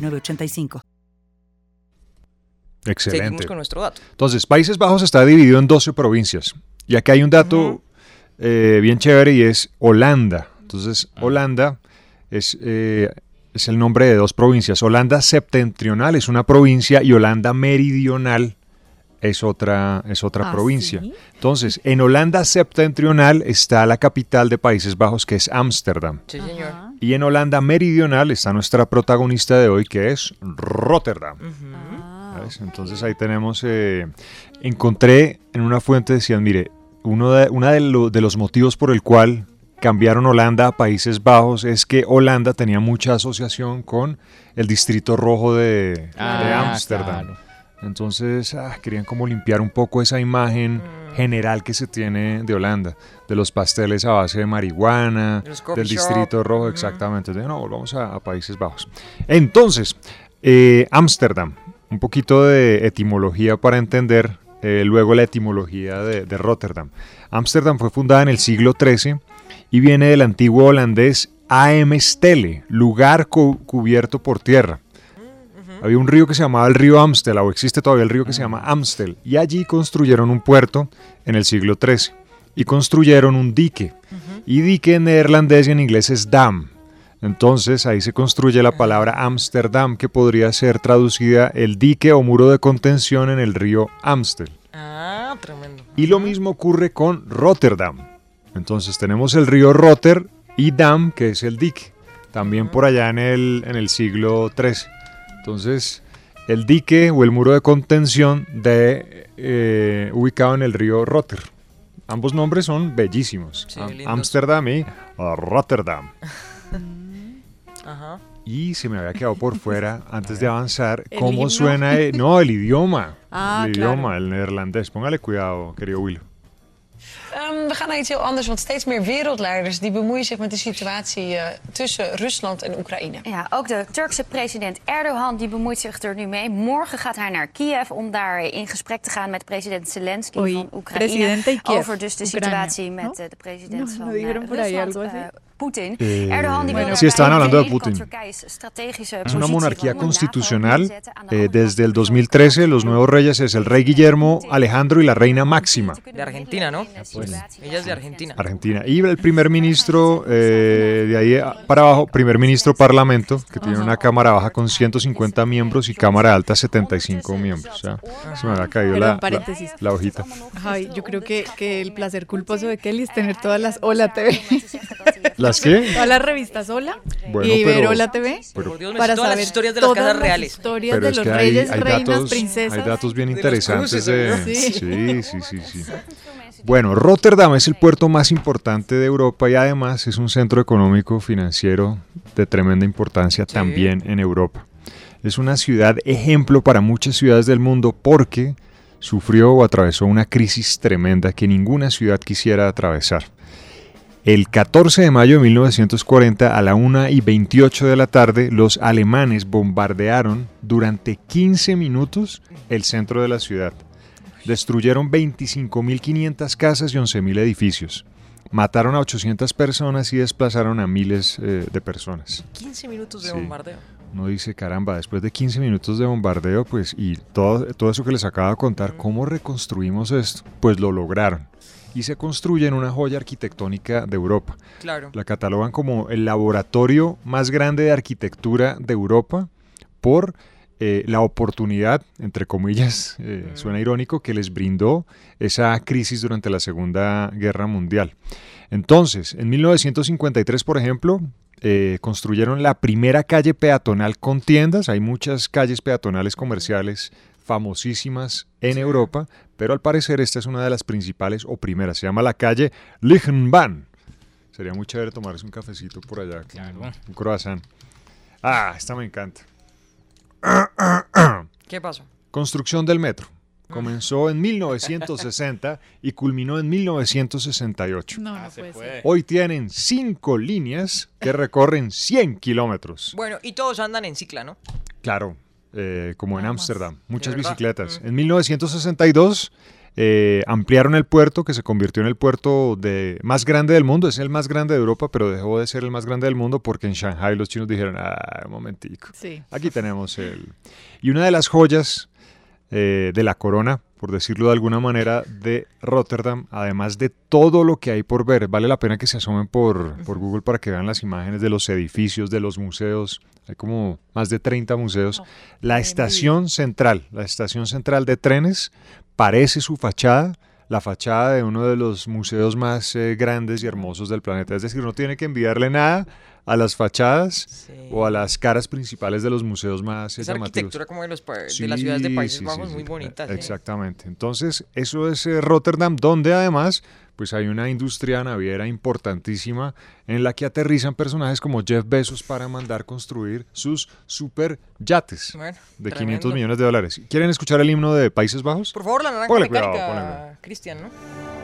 [SPEAKER 16] 906985.
[SPEAKER 6] Excelente.
[SPEAKER 3] Seguimos con nuestro dato.
[SPEAKER 6] Entonces, Países Bajos está dividido en 12 provincias. Y acá hay un dato eh, bien chévere y es Holanda. Entonces, Holanda es, eh, es el nombre de dos provincias. Holanda septentrional es una provincia y Holanda meridional es otra, es otra
[SPEAKER 4] ¿Ah,
[SPEAKER 6] provincia.
[SPEAKER 4] sí?
[SPEAKER 6] Entonces, en Holanda septentrional está la capital de Países Bajos, que es Ámsterdam.
[SPEAKER 3] Sí, señor.
[SPEAKER 6] Y en Holanda meridional está nuestra protagonista de hoy, que es Rotterdam. ¿Ves? Entonces ahí tenemos, eh, encontré en una fuente, decían, mire, uno de, una de, lo- de los motivos por el cual cambiaron Holanda a Países Bajos es que Holanda tenía mucha asociación con el Distrito Rojo de,
[SPEAKER 5] Ah,
[SPEAKER 6] Ámsterdam.
[SPEAKER 5] claro.
[SPEAKER 6] Entonces ah, querían como limpiar un poco esa imagen
[SPEAKER 3] Mm.
[SPEAKER 6] general que se tiene de Holanda, de los pasteles a base de marihuana, del
[SPEAKER 3] shop.
[SPEAKER 6] Distrito Rojo, exactamente. Entonces, no, volvamos a, a Países Bajos. Entonces, eh, Ámsterdam, un poquito de etimología para entender eh, luego la etimología de, de Rotterdam. Ámsterdam fue fundada en el siglo XIII y viene del antiguo holandés Aemstele, lugar cu- cubierto por tierra. Había un río que se llamaba el río Amstel, o existe todavía el río que se llama Amstel, y allí construyeron un puerto en el siglo XIII y construyeron un dique. Y dique en neerlandés y en inglés es dam. Entonces ahí se construye la palabra Amsterdam, que podría ser traducida el dique o muro de contención en el río Amstel.
[SPEAKER 3] Ah, tremendo.
[SPEAKER 6] Y lo mismo ocurre con Rotterdam. Entonces tenemos el río Rotter y Dam, que es el dique, también por allá en el, en el siglo XIII. Entonces, el dique o el muro de contención de, eh, ubicado en el río Rotter. Ambos nombres son bellísimos.
[SPEAKER 3] Sí,
[SPEAKER 6] Am-
[SPEAKER 3] lindos.
[SPEAKER 6] Ámsterdam y Rotterdam.
[SPEAKER 3] Ajá.
[SPEAKER 6] Y se me había quedado por fuera, antes de avanzar,
[SPEAKER 4] ¿El
[SPEAKER 6] cómo
[SPEAKER 4] himno?
[SPEAKER 6] suena... eh, no, el idioma.
[SPEAKER 4] Ah,
[SPEAKER 6] el
[SPEAKER 4] claro.
[SPEAKER 6] idioma, el neerlandés. Póngale cuidado, querido Willow.
[SPEAKER 14] Ehm, we gaan naar iets heel anders, want steeds meer wereldleiders die bemoeien zich met de situatie eh, tussen Rusland en Oekraïne.
[SPEAKER 17] Ja, ook de Turkse president Erdogan die bemoeit zich er nu mee. Morgen gaat hij naar Kiev om daar in gesprek te gaan met president Zelensky
[SPEAKER 4] Oei,
[SPEAKER 17] van Oekraïne. over dus de situatie met eh, de president
[SPEAKER 4] No,
[SPEAKER 17] van
[SPEAKER 4] ahí
[SPEAKER 17] Rusland,
[SPEAKER 4] así.
[SPEAKER 17] eh.
[SPEAKER 6] Eh, sí, estaban hablando de Putin. Es una monarquía constitucional. eh, desde el 2013 los nuevos reyes es el rey Guillermo, Alejandro y la reina Máxima.
[SPEAKER 3] De Argentina, ¿no? Ella es de Argentina.
[SPEAKER 6] Argentina. Y el primer ministro, eh, de ahí a- para abajo, primer ministro parlamento, que tiene una cámara baja con 150 miembros y cámara alta 75 miembros. Ya, se me había caído la- la hojita.
[SPEAKER 4] Ay, yo creo que, que el placer culposo de Kelly es tener todas las Hola TV.
[SPEAKER 6] ¿Las qué?
[SPEAKER 4] Todas las revistas Hola
[SPEAKER 6] Bueno,
[SPEAKER 4] y ver
[SPEAKER 6] pero-
[SPEAKER 4] TV.
[SPEAKER 6] pero-
[SPEAKER 3] Por Dios, me
[SPEAKER 4] para
[SPEAKER 3] todas las historias de las
[SPEAKER 4] todas
[SPEAKER 3] casas
[SPEAKER 4] las
[SPEAKER 3] reales.
[SPEAKER 4] historias
[SPEAKER 6] Pero
[SPEAKER 4] de los
[SPEAKER 6] hay,
[SPEAKER 4] reyes,
[SPEAKER 6] hay
[SPEAKER 4] reinas,
[SPEAKER 6] datos,
[SPEAKER 4] princesas.
[SPEAKER 6] hay datos bien interesantes
[SPEAKER 3] cruces,
[SPEAKER 6] de... Sí, sí, sí, sí. Bueno, Rotterdam es el puerto más importante de Europa y además es un centro económico financiero de tremenda importancia también en Europa. Es una ciudad ejemplo para muchas ciudades del mundo porque sufrió o atravesó una crisis tremenda que ninguna ciudad quisiera atravesar. El 14 de mayo de 1940 a la 1 y 28 de la tarde, los alemanes bombardearon durante 15 minutos el centro de la ciudad. Destruyeron 25.500 casas y 11.000 edificios. Mataron a 800 personas y desplazaron a miles eh, de personas.
[SPEAKER 3] 15 minutos de
[SPEAKER 6] Sí.
[SPEAKER 3] bombardeo.
[SPEAKER 6] Uno dice, caramba, después de 15 minutos de bombardeo, pues, y todo, todo eso que les acabo de contar, ¿cómo reconstruimos esto? Pues lo lograron. Y se construye en una joya arquitectónica de Europa.
[SPEAKER 3] Claro.
[SPEAKER 6] La catalogan como el laboratorio más grande de arquitectura de Europa por eh, la oportunidad, entre comillas, eh, suena irónico, que les brindó esa crisis durante la Segunda Guerra Mundial. Entonces, en 1953, por ejemplo, eh, construyeron la primera calle peatonal con tiendas. Hay muchas calles peatonales comerciales famosísimas en Europa, pero al parecer esta es una de las principales o primeras. Se llama la calle Lichtenbahn. Sería muy chévere tomarse un cafecito por allá, con un croissant. Ah, esta me encanta.
[SPEAKER 3] ¿Qué pasó?
[SPEAKER 6] Construcción del metro. Comenzó en 1960 y culminó en 1968.
[SPEAKER 4] No, no puede ser.
[SPEAKER 6] Hoy tienen cinco líneas que recorren 100 kilómetros.
[SPEAKER 3] Bueno, y todos andan en cicla, ¿no?
[SPEAKER 6] Claro, eh, como en Ámsterdam, muchas bicicletas. En 1962 eh, ampliaron el puerto, que se convirtió en el puerto de, más grande del mundo. Es el más grande de Europa, pero dejó de ser el más grande del mundo porque en Shanghai los chinos dijeron, ah, un momentico.
[SPEAKER 4] Sí.
[SPEAKER 6] Aquí tenemos el... Y una de las joyas eh, de la corona, por decirlo de alguna manera, de Rotterdam, además de todo lo que hay por ver. Vale la pena que se asomen por, por Google para que vean las imágenes de los edificios, de los museos. Hay como más de 30 museos. La estación central, la estación central de trenes, parece su fachada la fachada de uno de los museos más eh, grandes y hermosos del planeta. Es decir, no tiene que enviarle nada a las fachadas o a las caras principales de los museos más
[SPEAKER 3] Esa
[SPEAKER 6] llamativos.
[SPEAKER 3] arquitectura como de, los, pa- de las ciudades de
[SPEAKER 6] Sí,
[SPEAKER 3] Países
[SPEAKER 6] sí,
[SPEAKER 3] Bajos
[SPEAKER 6] sí,
[SPEAKER 3] muy
[SPEAKER 6] sí,
[SPEAKER 3] bonita. sí.
[SPEAKER 6] Exactamente. Entonces, eso es eh, Rotterdam, donde además pues hay una industria naviera importantísima en la que aterrizan personajes como Jeff Bezos para mandar construir sus super yates
[SPEAKER 3] Bueno,
[SPEAKER 6] de
[SPEAKER 3] tremendo.
[SPEAKER 6] 500 millones de dólares. ¿Quieren escuchar el himno de Países Bajos?
[SPEAKER 3] Por favor, la naranja
[SPEAKER 6] Póngale
[SPEAKER 3] mecánica,
[SPEAKER 6] cuidado.
[SPEAKER 3] Cristian, ¿no?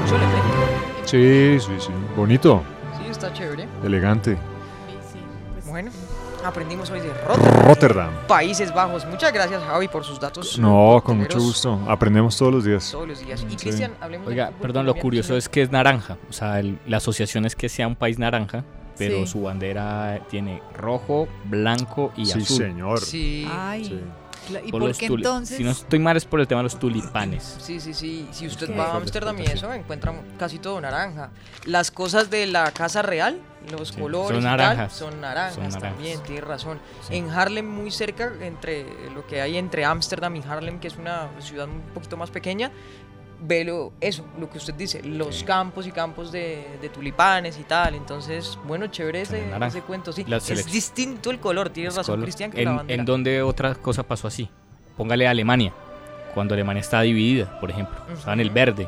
[SPEAKER 3] Mucho elemento.
[SPEAKER 6] Sí, sí, sí. Bonito,
[SPEAKER 3] Sí, está chévere.
[SPEAKER 6] elegante.
[SPEAKER 3] Aprendimos hoy de Rotterdam.
[SPEAKER 6] Rotterdam.
[SPEAKER 3] Países Bajos. Muchas gracias, Javi, por sus datos.
[SPEAKER 6] No, con mucho gusto. Aprendemos todos los días.
[SPEAKER 3] Todos los días. Y
[SPEAKER 6] Sí.
[SPEAKER 3] Cristian, hablemos
[SPEAKER 5] Oiga, perdón, lo curioso es que es naranja. O sea, el- la asociación es que sea un país naranja, pero
[SPEAKER 4] Sí.
[SPEAKER 5] su bandera tiene rojo, blanco y
[SPEAKER 6] Sí,
[SPEAKER 5] azul.
[SPEAKER 6] señor.
[SPEAKER 3] Sí.
[SPEAKER 4] Ay,
[SPEAKER 6] Sí.
[SPEAKER 4] cla- ¿y
[SPEAKER 5] Por
[SPEAKER 4] por
[SPEAKER 5] los
[SPEAKER 4] entonces?
[SPEAKER 5] Si no estoy mal es por el tema de los tulipanes.
[SPEAKER 3] Sí, sí, sí. Si usted va a Ámsterdam y eso, encuentra casi todo naranja. Las cosas de la Casa Real, los
[SPEAKER 5] Sí,
[SPEAKER 3] colores
[SPEAKER 5] son
[SPEAKER 3] y tal,
[SPEAKER 5] naranjas.
[SPEAKER 3] son naranjas
[SPEAKER 5] Son naranjas.
[SPEAKER 3] también, tienes razón.
[SPEAKER 5] Sí.
[SPEAKER 3] En Harlem, muy cerca, entre lo que hay entre Ámsterdam y Harlem, que es una ciudad un poquito más pequeña, ve lo, eso, lo que usted dice, los campos y campos de, de tulipanes y tal. Entonces, bueno, chévere ese, cuento, sí.
[SPEAKER 5] La
[SPEAKER 3] es distinto el color, tienes
[SPEAKER 5] Es
[SPEAKER 3] razón,
[SPEAKER 5] color.
[SPEAKER 3] Cristian, que la
[SPEAKER 5] ¿En,
[SPEAKER 3] bandera.
[SPEAKER 5] ¿En dónde otra cosa pasó así? Póngale Alemania. Cuando Alemania está dividida, por ejemplo. Usaban el verde.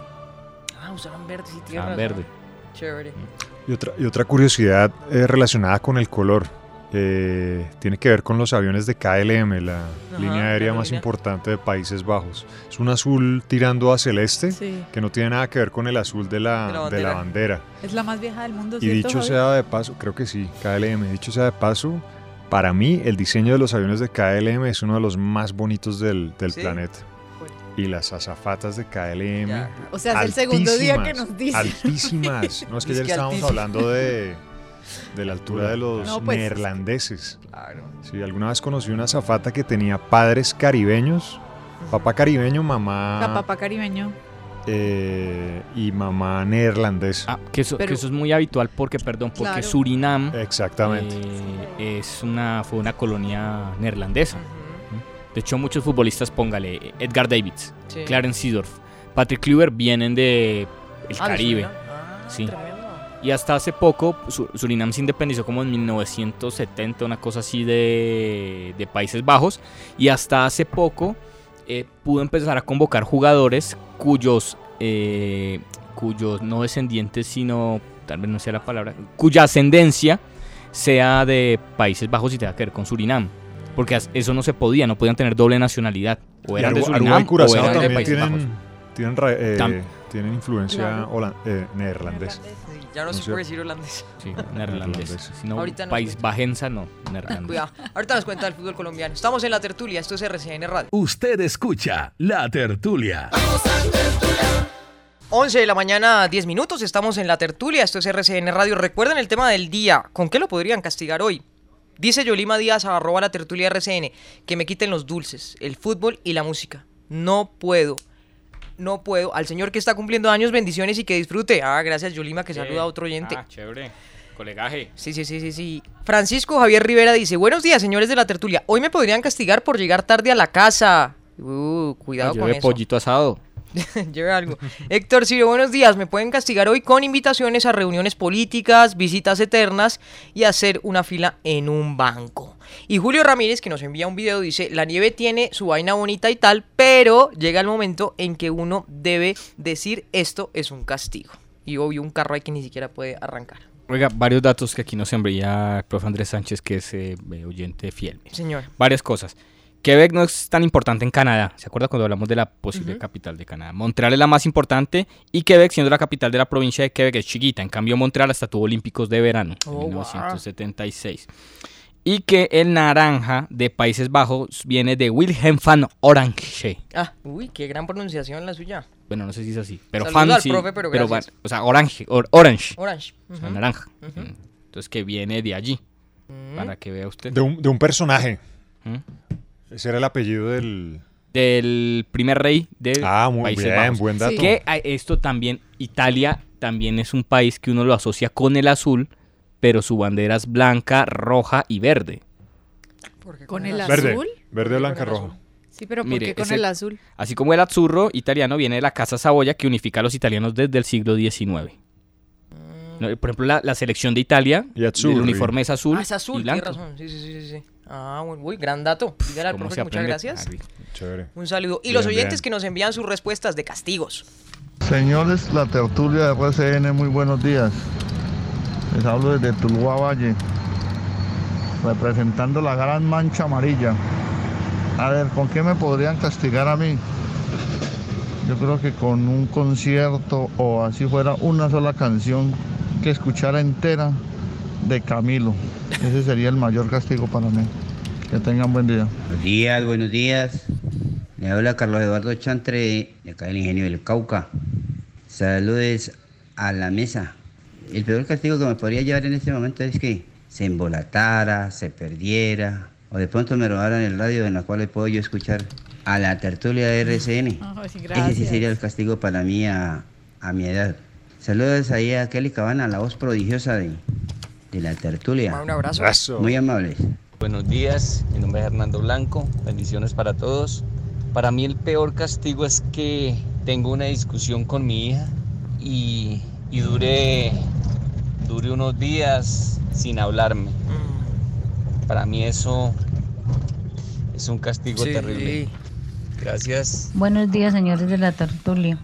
[SPEAKER 3] Ah, usaban verde, sí, tienes
[SPEAKER 5] Usaban verde.
[SPEAKER 3] Chévere.
[SPEAKER 6] Y otra, y otra curiosidad eh, relacionada con el color. Eh, tiene que ver con los aviones de KLM, la
[SPEAKER 3] Ajá,
[SPEAKER 6] línea aérea más importante de Países Bajos. Es un azul tirando a celeste,
[SPEAKER 4] Sí.
[SPEAKER 6] que no tiene nada que ver con el azul de la,
[SPEAKER 4] De la
[SPEAKER 6] de la
[SPEAKER 4] bandera.
[SPEAKER 6] bandera.
[SPEAKER 4] Es la más vieja del mundo,
[SPEAKER 6] Y
[SPEAKER 4] ¿cierto,
[SPEAKER 6] dicho
[SPEAKER 4] Javi?
[SPEAKER 6] sea de paso, creo que sí, KLM, dicho sea de paso, para mí el diseño de los aviones de KLM es uno de los más bonitos del, del
[SPEAKER 4] Sí.
[SPEAKER 6] planeta. Y las azafatas de KLM.
[SPEAKER 4] O sea, es el segundo día que nos dice.
[SPEAKER 6] Altísimas. No, es que
[SPEAKER 4] que
[SPEAKER 6] estábamos
[SPEAKER 4] altísimas.
[SPEAKER 6] hablando de, de la altura de los
[SPEAKER 4] No, pues,
[SPEAKER 6] neerlandeses.
[SPEAKER 3] Claro.
[SPEAKER 6] Sí, alguna vez conocí una azafata que tenía padres caribeños, papá caribeño, mamá
[SPEAKER 4] La papá caribeño.
[SPEAKER 6] eh, y mamá neerlandesa.
[SPEAKER 5] Ah, que eso, que
[SPEAKER 4] Pero-
[SPEAKER 5] eso es muy habitual porque, perdón, porque
[SPEAKER 4] Claro.
[SPEAKER 5] Surinam
[SPEAKER 6] Exactamente.
[SPEAKER 5] eh, es una, fue una colonia neerlandesa. De hecho, muchos futbolistas, póngale, Edgar Davids,
[SPEAKER 3] Sí.
[SPEAKER 5] Clarence Seedorf, Patrick Kluivert vienen de el
[SPEAKER 3] Ah, de
[SPEAKER 5] Caribe.
[SPEAKER 3] Ah,
[SPEAKER 5] sí.
[SPEAKER 3] tremendo.
[SPEAKER 5] Y hasta hace poco, Su- Surinam se independizó como en 1970, una cosa así de, de Países Bajos. Y hasta hace poco eh, pudo empezar a convocar jugadores cuyos, eh, cuyos no descendientes, sino, tal vez no sea la palabra, cuya ascendencia sea de Países Bajos y tenga que ver con Surinam. Porque eso no se podía, no podían tener doble nacionalidad. O eran de Surinam
[SPEAKER 6] y
[SPEAKER 5] o eran de
[SPEAKER 6] también
[SPEAKER 5] Países Bajos.
[SPEAKER 6] tienen, tienen, ra- eh, tienen influencia
[SPEAKER 3] Claro.
[SPEAKER 6] eh, neerlandesa.
[SPEAKER 3] Ya no,
[SPEAKER 6] ¿No
[SPEAKER 3] se
[SPEAKER 6] es
[SPEAKER 3] puede decir holandés.
[SPEAKER 5] Sí, neerlandés. Si no,
[SPEAKER 3] Ahorita
[SPEAKER 5] país bajensa, no, neerlandés.
[SPEAKER 3] Cuidado. Ahorita nos cuenta del fútbol colombiano. Estamos en la tertulia. Esto es RCN Radio.
[SPEAKER 2] Usted escucha La Tertulia.
[SPEAKER 3] 11 de la mañana, 10 minutos. Estamos en la tertulia. Esto es RCN Radio. Recuerden el tema del día. ¿Con qué lo podrían castigar hoy? Dice Yolima Díaz, arroba la tertulia RCN, que me quiten los dulces, el fútbol y la música. No puedo. No puedo. Al señor que está cumpliendo años, bendiciones y que disfrute. Ah, gracias Yolima, que saluda a otro oyente.
[SPEAKER 5] Ah, chévere. Colegaje.
[SPEAKER 3] Sí, sí, sí, sí, sí. Francisco Javier Rivera dice, buenos días, señores de la tertulia. Hoy me podrían castigar por llegar tarde a la casa. Uh, cuidado
[SPEAKER 5] Ah,
[SPEAKER 3] con eso.
[SPEAKER 5] pollito asado.
[SPEAKER 3] Lleve algo. Héctor Ciro, buenos días. Me pueden castigar hoy con invitaciones a reuniones políticas, visitas eternas y hacer una fila en un banco. Y Julio Ramírez, que nos envía un video, dice, la nieve tiene su vaina bonita y tal, pero llega el momento en que uno debe decir esto es un castigo. Y obvio un carro hay que ni siquiera puede arrancar.
[SPEAKER 5] Oiga, varios datos que aquí nos envía el profe Andrés Sánchez, que es eh, eh, oyente fiel.
[SPEAKER 3] Señor.
[SPEAKER 5] Varias cosas. Quebec no es tan importante en Canadá. ¿Se acuerda cuando hablamos de la posible capital de Canadá? Montreal es la más importante y Quebec, siendo la capital de la provincia de Quebec, es chiquita. En cambio, Montreal hasta tuvo Olímpicos de verano
[SPEAKER 3] Oh,
[SPEAKER 5] en
[SPEAKER 3] wow.
[SPEAKER 5] 1976. Y que el naranja de Países Bajos viene de Wilhelm van Orange.
[SPEAKER 3] Ah, uy, qué gran pronunciación la suya.
[SPEAKER 5] Bueno, no sé si es así. Pero
[SPEAKER 3] profe, pero
[SPEAKER 5] van- o sea, orange. or- orange.
[SPEAKER 3] Orange,
[SPEAKER 5] O sea,
[SPEAKER 3] ujú.
[SPEAKER 5] naranja. Entonces, que viene de allí. Para que vea usted.
[SPEAKER 6] De un, de un personaje.
[SPEAKER 5] ¿Mm?
[SPEAKER 6] Ese era el apellido del...
[SPEAKER 5] Del primer rey de
[SPEAKER 6] Ah, muy
[SPEAKER 5] Países
[SPEAKER 6] bien,
[SPEAKER 5] Bajos.
[SPEAKER 6] buen dato.
[SPEAKER 5] Que a- esto también, Italia también es un país que uno lo asocia con el azul, pero su bandera es blanca, roja y verde.
[SPEAKER 4] ¿Con el
[SPEAKER 6] Verde,
[SPEAKER 4] azul?
[SPEAKER 6] verde, blanca, roja.
[SPEAKER 4] Sí, pero ¿por
[SPEAKER 5] Mire,
[SPEAKER 4] qué con
[SPEAKER 5] ese-
[SPEAKER 4] el azul?
[SPEAKER 5] Así como el azzurro italiano viene de la Casa Saboya que unifica a los italianos desde el siglo XIX. No, Por ejemplo, la, la selección de Italia,
[SPEAKER 6] Y azzurri.
[SPEAKER 5] el uniforme es azul,
[SPEAKER 3] Ah, es azul,
[SPEAKER 5] y blanco.
[SPEAKER 3] razón. Sí, sí, sí, sí, sí. Ah, bueno, uy, gran dato. Dígale al
[SPEAKER 5] ¿Cómo
[SPEAKER 3] profe
[SPEAKER 5] se
[SPEAKER 3] que muchas gracias.
[SPEAKER 6] Chévere.
[SPEAKER 3] Un saludo. Y
[SPEAKER 9] Bien,
[SPEAKER 3] los oyentes
[SPEAKER 9] bien.
[SPEAKER 3] que nos envían sus respuestas de castigos.
[SPEAKER 9] Señores, la tertulia de RCN, muy buenos días. Les hablo desde Tuluá Valle, representando la gran mancha amarilla. A ver, ¿con qué me podrían castigar a mí? Yo creo que con un concierto o así fuera una sola canción que escuchara entera de Camilo. Ese sería el mayor castigo para mí. Que tengan buen día.
[SPEAKER 18] Buenos días, buenos días. Le habla Carlos Eduardo Chantre, de acá del Ingenio del Cauca. Saludos a la mesa. El peor castigo que me podría llevar en este momento es que se embolatara, se perdiera, o de pronto me robaran el radio en la cual puedo yo escuchar a la tertulia de RCN. Ese sí sería el castigo para mí a, a mi edad. Saludos ahí a Kelly Cabana, la voz prodigiosa de, de la tertulia.
[SPEAKER 3] Un abrazo.
[SPEAKER 6] Abrazo.
[SPEAKER 18] Muy amables.
[SPEAKER 19] Buenos días, mi nombre es Hernando Blanco, bendiciones para todos. Para mí el peor castigo es que tengo una discusión con mi hija y, y dure, dure unos días sin hablarme. Para mí eso es un castigo
[SPEAKER 3] Sí.
[SPEAKER 19] terrible. Gracias.
[SPEAKER 20] Buenos días, señores de la tertulia.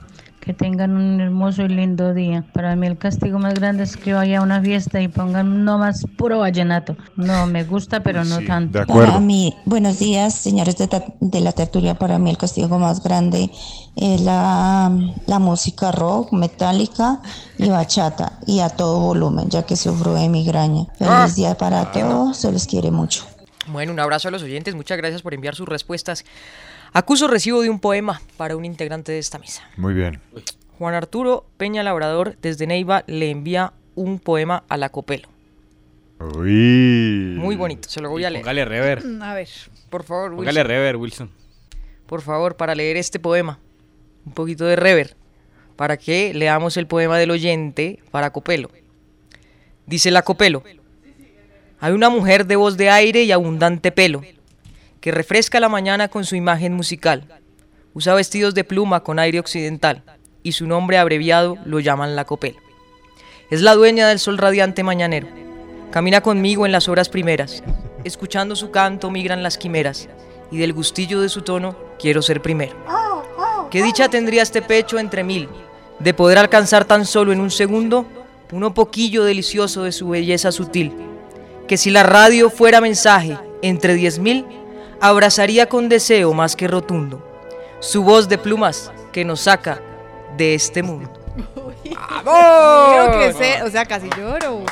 [SPEAKER 20] Que tengan un hermoso y lindo día. Para mí el castigo más grande es que vaya a una fiesta y pongan no más puro vallenato. No, me gusta, pero no tanto.
[SPEAKER 21] Para mí, buenos días, señores de, de la tertulia. Para mí el castigo más grande es la, la música rock, metálica y bachata y a todo volumen, ya que sufro de migraña. Feliz
[SPEAKER 3] Ah,
[SPEAKER 21] día para todos, se les quiere mucho.
[SPEAKER 3] Bueno, un abrazo a los oyentes. Muchas gracias por enviar sus respuestas. Acuso recibo de un poema para un integrante de esta mesa.
[SPEAKER 6] Muy bien.
[SPEAKER 3] Juan Arturo Peña Labrador desde Neiva le envía un poema a la Copelo.
[SPEAKER 6] Uy.
[SPEAKER 3] Muy bonito, se lo voy a leer.
[SPEAKER 5] Póngale rever.
[SPEAKER 4] Mm, A ver.
[SPEAKER 3] Por favor, Wilson.
[SPEAKER 5] Póngale rever, Wilson.
[SPEAKER 3] Por favor, para leer este poema. Un poquito de rever. Para que leamos el poema del oyente para Copelo. Dice la Copelo. Hay una mujer de voz de aire y abundante pelo, que refresca la mañana con su imagen musical. Usa vestidos de pluma con aire occidental, y su nombre abreviado lo llaman la Copelo. Es la dueña del sol radiante mañanero. Camina conmigo en las horas primeras. Escuchando su canto migran las quimeras, y del gustillo de su tono quiero ser primero. ¿Qué dicha tendría este pecho entre mil, de poder alcanzar tan solo en un segundo uno poquillo delicioso de su belleza sutil? Que si la radio fuera mensaje entre diez mil, abrazaría con deseo más que rotundo su voz de plumas que nos saca de este mundo.
[SPEAKER 4] Quiero que se- o sea, casi lloro.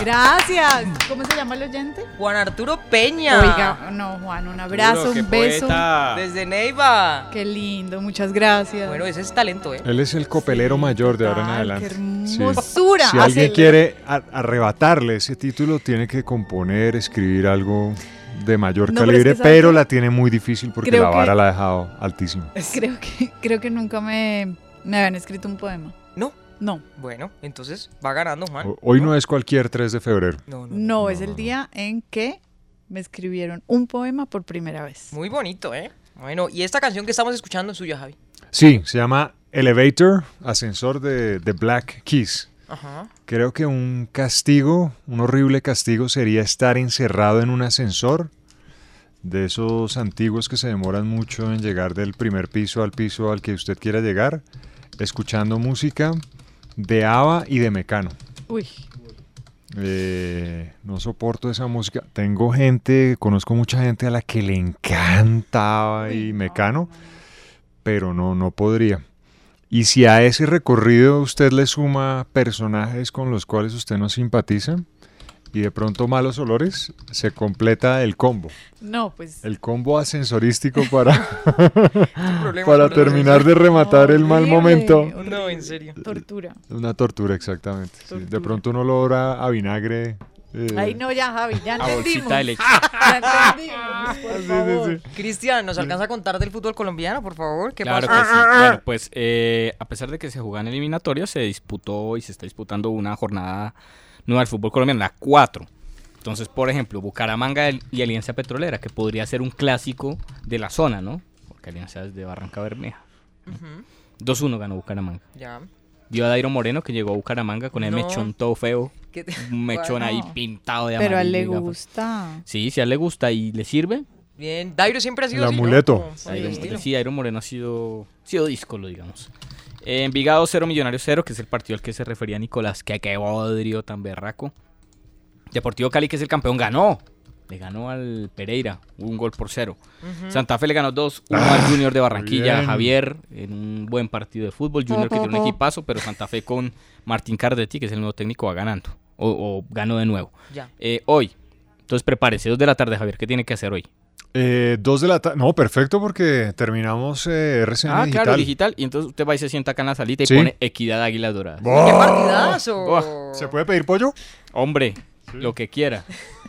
[SPEAKER 4] Gracias. ¿Cómo se llama el oyente?
[SPEAKER 3] Juan Arturo Peña.
[SPEAKER 4] Oiga, no, Juan, un abrazo, un beso.
[SPEAKER 3] poeta. Desde Neiva.
[SPEAKER 4] Qué lindo, muchas gracias.
[SPEAKER 3] Bueno, ese es talento, ¿eh?
[SPEAKER 6] Él es el copelero mayor de ahora en adelante.
[SPEAKER 4] qué
[SPEAKER 6] Sí.
[SPEAKER 4] hermosura.
[SPEAKER 6] Si alguien quiere arrebatarle ese título, tiene que componer, escribir algo de mayor
[SPEAKER 4] No, pero es
[SPEAKER 6] calibre,
[SPEAKER 4] que ¿sabe
[SPEAKER 6] pero la tiene muy difícil porque
[SPEAKER 4] Creo
[SPEAKER 6] la vara
[SPEAKER 4] que-
[SPEAKER 6] la ha dejado altísima.
[SPEAKER 4] Creo que, creo que nunca me, me habían escrito un poema.
[SPEAKER 3] ¿No?
[SPEAKER 4] No.
[SPEAKER 3] Bueno, entonces va ganando Juan.
[SPEAKER 6] O- Hoy no es cualquier 3 de febrero.
[SPEAKER 4] No, es el día en que me escribieron un poema por primera vez.
[SPEAKER 3] Muy bonito, ¿eh? Bueno, y esta canción que estamos escuchando es suya, Javi.
[SPEAKER 6] Sí, se llama Elevator, ascensor de, de Black Keys.
[SPEAKER 3] Ajá.
[SPEAKER 6] Creo que un castigo, un horrible castigo sería estar encerrado en un ascensor de esos antiguos que se demoran mucho en llegar del primer piso al piso al que usted quiera llegar, escuchando música de ABBA y de Mecano.
[SPEAKER 4] Uy.
[SPEAKER 6] Eh, no soporto esa música. Tengo gente, conozco mucha gente a la que le encanta y Mecano, pero no, no podría. Y si a ese recorrido usted le suma personajes con los cuales usted no simpatiza y de pronto malos olores, se completa el combo.
[SPEAKER 4] No, pues.
[SPEAKER 6] El combo ascensorístico para,
[SPEAKER 3] problema
[SPEAKER 6] para terminar de rematar el mal
[SPEAKER 4] Horrible,
[SPEAKER 6] momento.
[SPEAKER 4] horrible.
[SPEAKER 3] No, en serio.
[SPEAKER 4] Tortura.
[SPEAKER 6] Una tortura, exactamente. sí. De pronto un olor a, a vinagre. Eh,
[SPEAKER 4] Ay, no, ya, Javi, ya entendimos.
[SPEAKER 5] de leche.
[SPEAKER 4] Ya entendimos, por
[SPEAKER 6] sí,
[SPEAKER 4] favor.
[SPEAKER 6] sí.
[SPEAKER 3] Cristian, ¿nos alcanza a contar del fútbol colombiano, por favor? ¿Qué
[SPEAKER 5] Claro que sí. Bueno, pues eh, a pesar de que se juegan eliminatorios, se disputó y se está disputando una jornada nueva del fútbol colombiano, la 4. Entonces, por ejemplo, Bucaramanga y Alianza Petrolera, que podría ser un clásico de la zona, ¿no? Porque Alianza es de Barranca Bermeja.
[SPEAKER 3] Ujú,
[SPEAKER 5] 2-1 ganó Bucaramanga.
[SPEAKER 3] Ya.
[SPEAKER 5] Vio a Dairo Moreno que llegó a Bucaramanga con el
[SPEAKER 3] No.
[SPEAKER 5] mechón todo feo.
[SPEAKER 3] ¿Qué te-
[SPEAKER 5] Un mechón ahí pintado de
[SPEAKER 4] Pero a él le
[SPEAKER 5] amarillo
[SPEAKER 4] gusta.
[SPEAKER 5] Sí, si a él le gusta y le sirve.
[SPEAKER 3] Bien, Dairo siempre ha sido
[SPEAKER 6] El
[SPEAKER 3] así,
[SPEAKER 6] amuleto.
[SPEAKER 5] Dairo, sí, Dairo Moreno ha sido, sido díscolo, digamos. Eh, Envigado 0, Millonarios 0, que es el partido al que se refería Nicolás, que qué bodrio tan berraco. Deportivo Cali, que es el campeón, ganó. Le ganó al Pereira, un gol por cero. Santa Fe le ganó 2, 1 al Junior de Barranquilla,
[SPEAKER 6] bien.
[SPEAKER 5] Javier, en un buen partido de fútbol. Junior que tiene un equipazo, pero Santa Fe con Martín Cardetti, que es el nuevo técnico, va ganando. O, o ganó de nuevo.
[SPEAKER 3] Ya.
[SPEAKER 5] Eh, hoy, entonces prepárese, 2 de la tarde, Javier, ¿qué tiene que hacer hoy?
[SPEAKER 6] eh, dos de la tarde. No, perfecto, porque terminamos eh, RCN
[SPEAKER 5] Ah,
[SPEAKER 6] Digital.
[SPEAKER 5] claro, digital. Y entonces usted va y se sienta acá en la salita y
[SPEAKER 6] Sí.
[SPEAKER 5] pone Equidad Águilas Doradas.
[SPEAKER 3] ¡Qué
[SPEAKER 6] ¡Buah!
[SPEAKER 3] partidazo!
[SPEAKER 6] ¿Se puede pedir pollo?
[SPEAKER 5] Hombre, lo que quiera.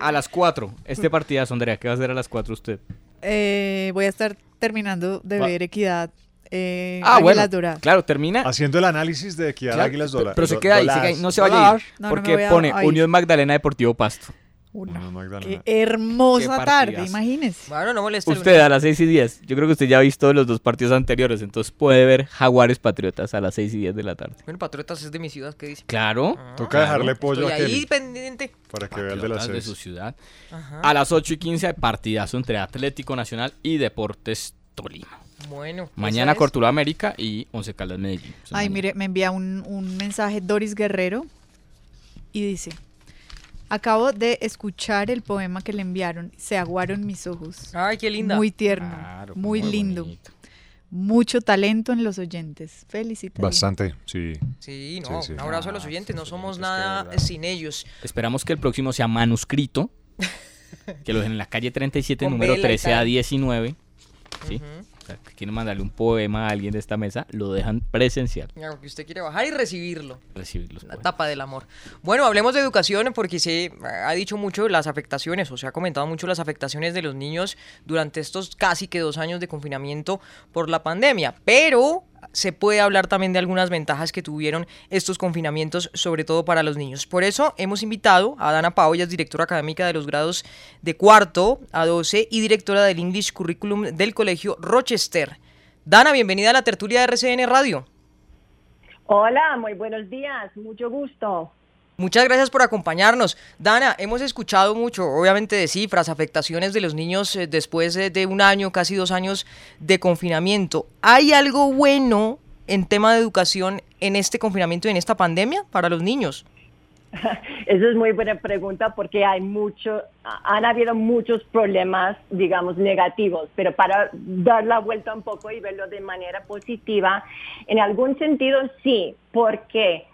[SPEAKER 5] a las 4. Este partidazo, Andrea, ¿qué va a hacer a las 4 usted?
[SPEAKER 4] Eh, voy a estar terminando de
[SPEAKER 5] Va.
[SPEAKER 4] ver Equidad. Eh,
[SPEAKER 5] Ah, bueno.
[SPEAKER 4] Águilas Doradas.
[SPEAKER 5] Claro, termina.
[SPEAKER 6] Haciendo el análisis de Equidad
[SPEAKER 5] Claro,
[SPEAKER 6] Águilas Dola-
[SPEAKER 5] Pero se
[SPEAKER 6] do-
[SPEAKER 5] queda ahí, se
[SPEAKER 6] Dolas.
[SPEAKER 5] queda ahí, no se vaya a ir.
[SPEAKER 4] No, no me
[SPEAKER 5] porque
[SPEAKER 4] voy a-
[SPEAKER 5] pone
[SPEAKER 4] a ir.
[SPEAKER 5] Unión Magdalena Deportivo Pasto.
[SPEAKER 4] Una.
[SPEAKER 6] Unión
[SPEAKER 4] Qué hermosa
[SPEAKER 5] Qué
[SPEAKER 4] tarde,
[SPEAKER 5] partidazo.
[SPEAKER 4] imagínese.
[SPEAKER 3] Bueno, no moleste.
[SPEAKER 5] Usted a las 6 y 10. Yo creo que usted ya ha visto los dos partidos anteriores, entonces puede ver Jaguares Patriotas a las 6 y 10 de la tarde.
[SPEAKER 3] Bueno, Patriotas es de mi ciudad, ¿qué dice?
[SPEAKER 5] Claro.
[SPEAKER 6] Toca
[SPEAKER 5] claro.
[SPEAKER 6] dejarle pollo
[SPEAKER 3] Estoy
[SPEAKER 6] a
[SPEAKER 3] ahí pendiente.
[SPEAKER 6] para que vea el de las
[SPEAKER 5] Patriotas de
[SPEAKER 6] seis.
[SPEAKER 5] su ciudad.
[SPEAKER 3] Ajá.
[SPEAKER 5] A las 8 y 15, partidazo entre Atlético Nacional y Deportes Tolima.
[SPEAKER 3] Bueno.
[SPEAKER 5] Mañana
[SPEAKER 3] esa es.
[SPEAKER 5] Cortuluá América y Once Caldas Medellín.
[SPEAKER 4] Ay,
[SPEAKER 5] mañana.
[SPEAKER 4] mire, me envía un, un mensaje Doris Guerrero y dice, acabo de escuchar el poema que le enviaron, se aguaron mis ojos.
[SPEAKER 3] Ay, qué linda.
[SPEAKER 4] Muy tierno,
[SPEAKER 5] Claro,
[SPEAKER 4] muy,
[SPEAKER 5] muy
[SPEAKER 4] lindo.
[SPEAKER 5] bonito.
[SPEAKER 4] Mucho talento en los oyentes. Felicitaciones.
[SPEAKER 6] Bastante, sí.
[SPEAKER 3] Sí, no,
[SPEAKER 6] Sí, sí.
[SPEAKER 3] un abrazo a los
[SPEAKER 5] Ah,
[SPEAKER 3] oyentes, no somos nada sin ellos.
[SPEAKER 5] Esperamos que el próximo sea manuscrito. que lo dejen en la calle 37,
[SPEAKER 3] Con
[SPEAKER 5] número
[SPEAKER 3] vela y
[SPEAKER 5] 13 a
[SPEAKER 3] tal.
[SPEAKER 5] 19. ¿sí? Quieren mandarle un poema a alguien de esta mesa, lo dejan presencial.
[SPEAKER 3] Ya, que usted quiere bajar y recibirlo.
[SPEAKER 5] Recibir los
[SPEAKER 3] La
[SPEAKER 5] poemas.
[SPEAKER 3] tapa del amor. Bueno, hablemos de educación porque se ha dicho mucho las afectaciones, o se ha comentado mucho las afectaciones de los niños durante estos casi que dos años de confinamiento por la pandemia. Pero se puede hablar también de algunas ventajas que tuvieron estos confinamientos, sobre todo para los niños. Por eso hemos invitado a Dana Pau, directora académica de los grados de cuarto a 12 y directora del English Curriculum del Colegio Rochester. Dana, bienvenida a la tertulia de RCN Radio.
[SPEAKER 22] Hola, muy buenos días, mucho gusto.
[SPEAKER 3] Muchas gracias por acompañarnos. Dana, hemos escuchado mucho, obviamente, de cifras, afectaciones de los niños eh, después de, de un año, casi dos años de confinamiento. ¿Hay algo bueno en tema de educación en este confinamiento y en esta pandemia para los niños?
[SPEAKER 22] Esa es muy buena pregunta porque hay mucho, han habido muchos problemas, digamos, negativos, pero para dar la vuelta un poco y verlo de manera positiva, en algún sentido sí, ¿por qué?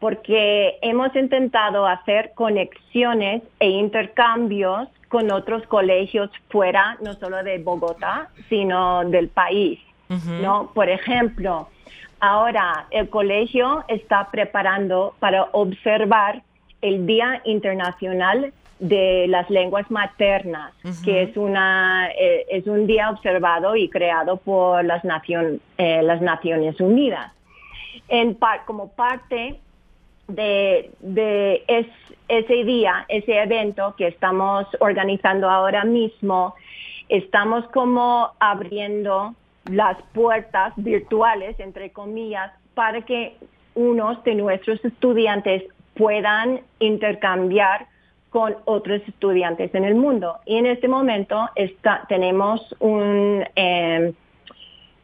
[SPEAKER 22] Porque hemos intentado hacer conexiones e intercambios con otros colegios fuera, no solo de Bogotá, sino del país, ¿no? Por ejemplo, Ahora, el colegio está preparando para observar el Día Internacional de las Lenguas Maternas, que es, una, eh, es un día observado y creado por las, nacion- eh, las Naciones Unidas. En par- como parte de, de es- ese día, ese evento que estamos organizando ahora mismo, estamos como abriendo las puertas virtuales, entre comillas, para que unos de nuestros estudiantes puedan intercambiar con otros estudiantes en el mundo. Y en este momento está, tenemos un, eh,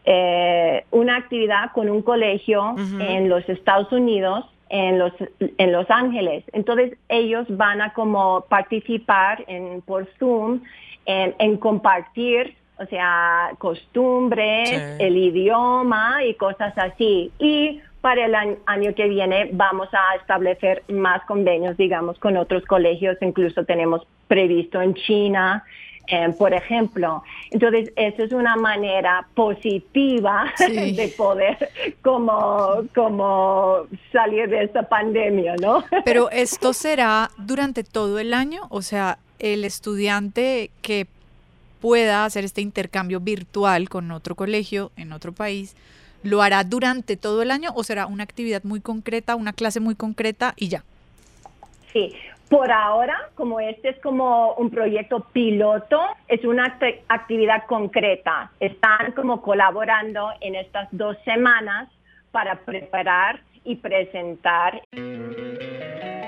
[SPEAKER 22] eh, una actividad con un colegio en los Estados Unidos en Los, en Los Ángeles. Entonces ellos van a como participar en, por Zoom en, en compartir, o sea, costumbres,
[SPEAKER 23] Sí.
[SPEAKER 22] el idioma y cosas así. Y para el año, año que viene vamos a establecer más convenios, digamos, con otros colegios. Incluso tenemos previsto en China, eh, por ejemplo. Entonces, eso es una manera positiva
[SPEAKER 4] Sí.
[SPEAKER 22] de poder como, como salir de esta pandemia, ¿no?
[SPEAKER 4] Pero esto será durante todo el año, o sea, el estudiante que pueda hacer este intercambio virtual con otro colegio en otro país, ¿lo hará durante todo el año o será una actividad muy concreta, una clase muy concreta y ya?
[SPEAKER 22] Sí, por ahora, como este es como un proyecto piloto, es una acti- actividad concreta. Están como colaborando en estas dos semanas para preparar y presentar.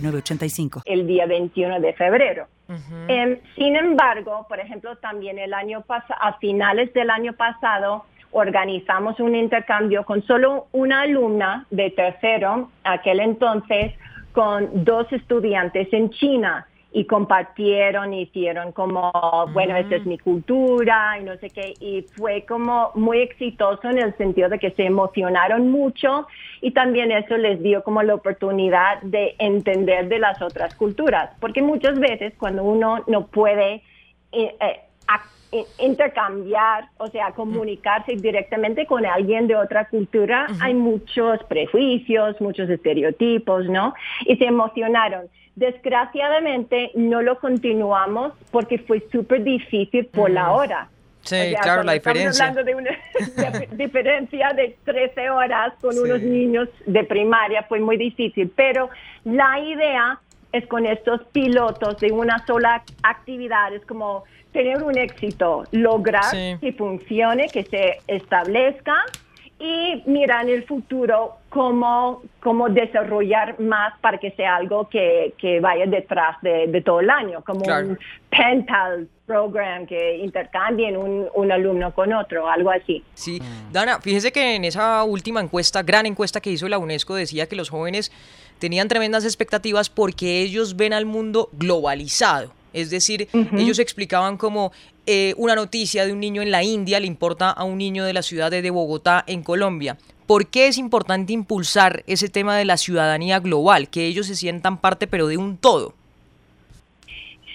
[SPEAKER 16] 906985.
[SPEAKER 22] el día 21 de febrero. Em, sin embargo, por ejemplo, también el año pasado, a finales del año pasado, organizamos un intercambio con solo una alumna de tercero, aquel entonces, con dos estudiantes en China y compartieron, hicieron como, bueno, esta es mi cultura y no sé qué, y fue como muy exitoso en el sentido de que se emocionaron mucho y también eso les dio como la oportunidad de entender de las otras culturas, porque muchas veces cuando uno no puede eh, eh, intercambiar, o sea, comunicarse directamente con alguien de otra cultura, hay muchos prejuicios, muchos estereotipos, ¿no? Y se emocionaron. Desgraciadamente no lo continuamos porque fue súper difícil por la hora.
[SPEAKER 3] Sí,
[SPEAKER 22] O sea,
[SPEAKER 3] claro, la
[SPEAKER 22] cuando estamos
[SPEAKER 3] diferencia.
[SPEAKER 22] hablando de una de- diferencia de 13 horas con unos niños de primaria fue muy difícil, pero la idea es con estos pilotos de una sola actividad, es como tener un éxito, lograr
[SPEAKER 3] Sí.
[SPEAKER 22] que funcione, que se establezca y mirar en el futuro cómo, cómo desarrollar más para que sea algo que, que vaya detrás de, de todo el año, como
[SPEAKER 3] Claro.
[SPEAKER 22] un pen pal program que intercambien un, un alumno con otro, algo así.
[SPEAKER 3] Sí, Dana, fíjese que en esa última encuesta, gran encuesta que hizo la UNESCO, decía que los jóvenes tenían tremendas expectativas porque ellos ven al mundo globalizado. Es decir, ellos explicaban como eh, una noticia de un niño en la India le importa a un niño de la ciudad de Bogotá en Colombia. ¿Por qué es importante impulsar ese tema de la ciudadanía global? Que ellos se sientan parte pero de un todo.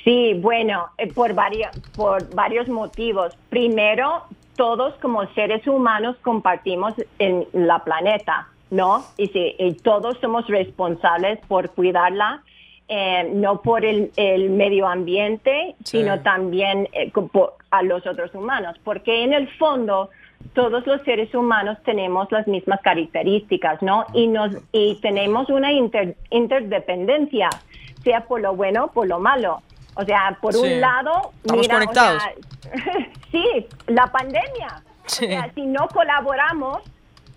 [SPEAKER 22] Sí, bueno, eh, por, varios, por varios motivos. Primero, todos como seres humanos compartimos en la planeta, ¿no? Y, sí, y todos somos responsables por cuidarla, eh, no por el, el medio ambiente,
[SPEAKER 23] Sí.
[SPEAKER 22] sino también eh, por- a los otros humanos, porque en el fondo todos los seres humanos tenemos las mismas características, ¿no? Y, nos, y tenemos una inter- interdependencia, sea por lo bueno o por lo malo. O sea, por
[SPEAKER 3] Sí.
[SPEAKER 22] un lado,
[SPEAKER 3] Estamos
[SPEAKER 22] mira, o
[SPEAKER 3] conectados.
[SPEAKER 22] sea, sí, la pandemia.
[SPEAKER 3] Sí.
[SPEAKER 22] O sea, si no colaboramos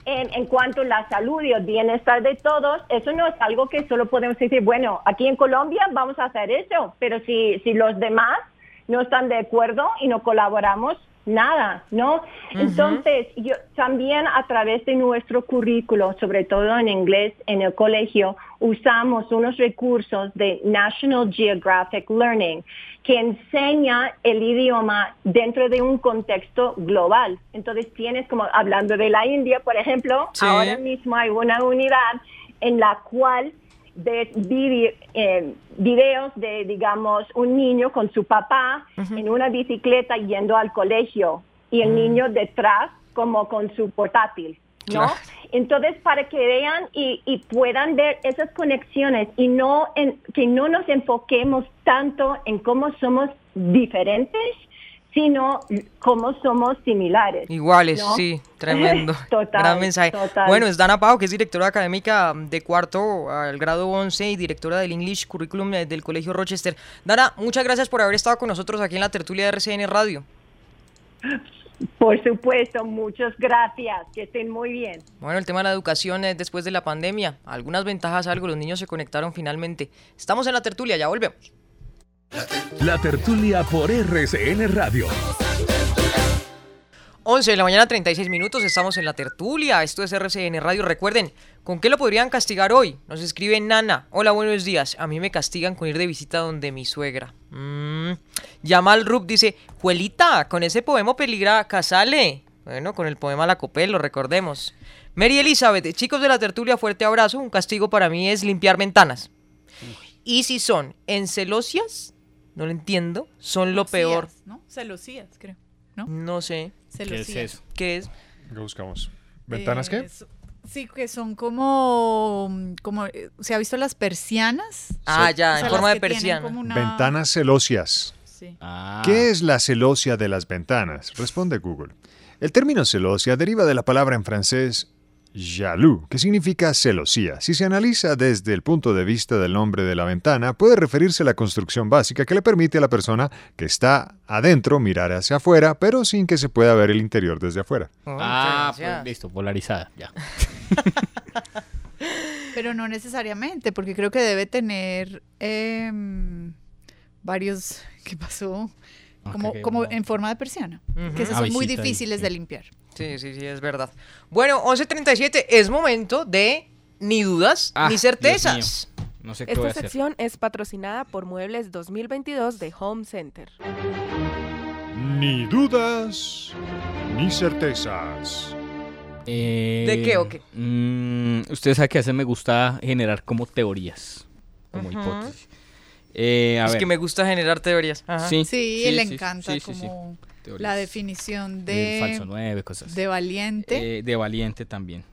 [SPEAKER 22] en, en cuanto a la salud y el bienestar de todos, eso no es algo que solo podemos decir, bueno, aquí en Colombia vamos a hacer eso, pero si, si los demás no están de acuerdo y no colaboramos, nada, ¿no? Entonces, yo también a través de nuestro currículo, sobre todo en inglés en el colegio, usamos unos recursos de National Geographic Learning que enseña el idioma dentro de un contexto global. Entonces tienes como, hablando de la India, por ejemplo,
[SPEAKER 23] Sí.
[SPEAKER 22] ahora mismo hay una unidad en la cual ves vide- eh, videos de, digamos, un niño con su papá en una bicicleta yendo al colegio y el niño detrás como con su portátil, ¿no?
[SPEAKER 23] Claro.
[SPEAKER 22] Entonces, para que vean y, y puedan ver esas conexiones y no en, que no nos enfoquemos tanto en cómo somos diferentes, sino cómo somos similares.
[SPEAKER 3] Iguales,
[SPEAKER 22] ¿no?
[SPEAKER 3] sí, tremendo.
[SPEAKER 22] Total,
[SPEAKER 3] Gran mensaje.
[SPEAKER 22] total.
[SPEAKER 3] Bueno, es Dana Pau, que es directora académica de cuarto al grado 11 y directora del English Curriculum eh, del Colegio Rochester. Dana, muchas gracias por haber estado con nosotros aquí en la tertulia de RCN Radio.
[SPEAKER 22] Por supuesto, muchas gracias, que estén muy bien.
[SPEAKER 3] Bueno, el tema de la educación eh, después de la pandemia. Algunas ventajas, algo, los niños se conectaron finalmente. Estamos en la tertulia, ya volvemos.
[SPEAKER 2] La tertulia por RCN Radio.
[SPEAKER 3] 11 de la mañana, 36 minutos, estamos en la tertulia. Esto es RCN Radio. Recuerden, ¿con qué lo podrían castigar hoy? Nos escribe Nana. Hola, buenos días. A mí me castigan con ir de visita donde mi suegra. Mm. Yamal Rup dice: Juelita, con ese poema peligra Casale. Bueno, con el poema La Copel, lo recordemos. Mary Elizabeth, chicos de la tertulia, fuerte abrazo. Un castigo para mí es limpiar ventanas. Y si son en celosias, no lo entiendo, son lo peor.
[SPEAKER 4] ¿no? Celosías, creo. ¿no?
[SPEAKER 3] No sé.
[SPEAKER 4] Celosías.
[SPEAKER 3] ¿Qué es?
[SPEAKER 6] Lo buscamos. ¿Ventanas qué?
[SPEAKER 4] Eh, Sí, que son como, como, eh, ¿se ha visto las persianas?
[SPEAKER 3] Ah, ya,
[SPEAKER 4] O sea,
[SPEAKER 3] en forma de persiana.
[SPEAKER 4] una-
[SPEAKER 6] Ventanas celosias.
[SPEAKER 4] Sí.
[SPEAKER 6] ¿Qué es la celosia de las ventanas? Responde Google. El término celosia deriva de la palabra en francés jaloux, que significa celosía. Si se analiza desde el punto de vista del nombre de la ventana, puede referirse a la construcción básica que le permite a la persona que está adentro mirar hacia afuera, pero sin que se pueda ver el interior desde afuera.
[SPEAKER 5] Ah,
[SPEAKER 3] gracias.
[SPEAKER 5] pues listo, polarizada, ya.
[SPEAKER 4] Pero no necesariamente, porque creo que debe tener em, varios, ¿qué pasó? Como,
[SPEAKER 3] Ok,
[SPEAKER 4] como
[SPEAKER 3] bueno.
[SPEAKER 4] en forma de persiana, que esas son muy difíciles de limpiar.
[SPEAKER 3] Sí, sí, sí, es verdad. Bueno, 11.37, es momento de ni dudas
[SPEAKER 5] Ah,
[SPEAKER 3] ni certezas.
[SPEAKER 5] No sé qué voy
[SPEAKER 15] Esta
[SPEAKER 5] a hacer.
[SPEAKER 15] sección es patrocinada por Muebles 2022 de Home Center.
[SPEAKER 6] Ni dudas, ni certezas.
[SPEAKER 5] ¿De
[SPEAKER 3] qué o qué?
[SPEAKER 5] mm, ustedes saben que a veces me gusta generar como teorías, como hipótesis. Eh, a
[SPEAKER 3] es
[SPEAKER 5] ver.
[SPEAKER 3] que me gusta generar teorías. Ajá.
[SPEAKER 5] Sí,
[SPEAKER 4] Sí,
[SPEAKER 5] sí,
[SPEAKER 4] le
[SPEAKER 5] sí,
[SPEAKER 4] encanta
[SPEAKER 5] sí, sí, sí.
[SPEAKER 4] como
[SPEAKER 5] Teorías.
[SPEAKER 4] la definición de...
[SPEAKER 5] falso 9, cosas así.
[SPEAKER 4] De valiente.
[SPEAKER 5] Eh, de valiente también.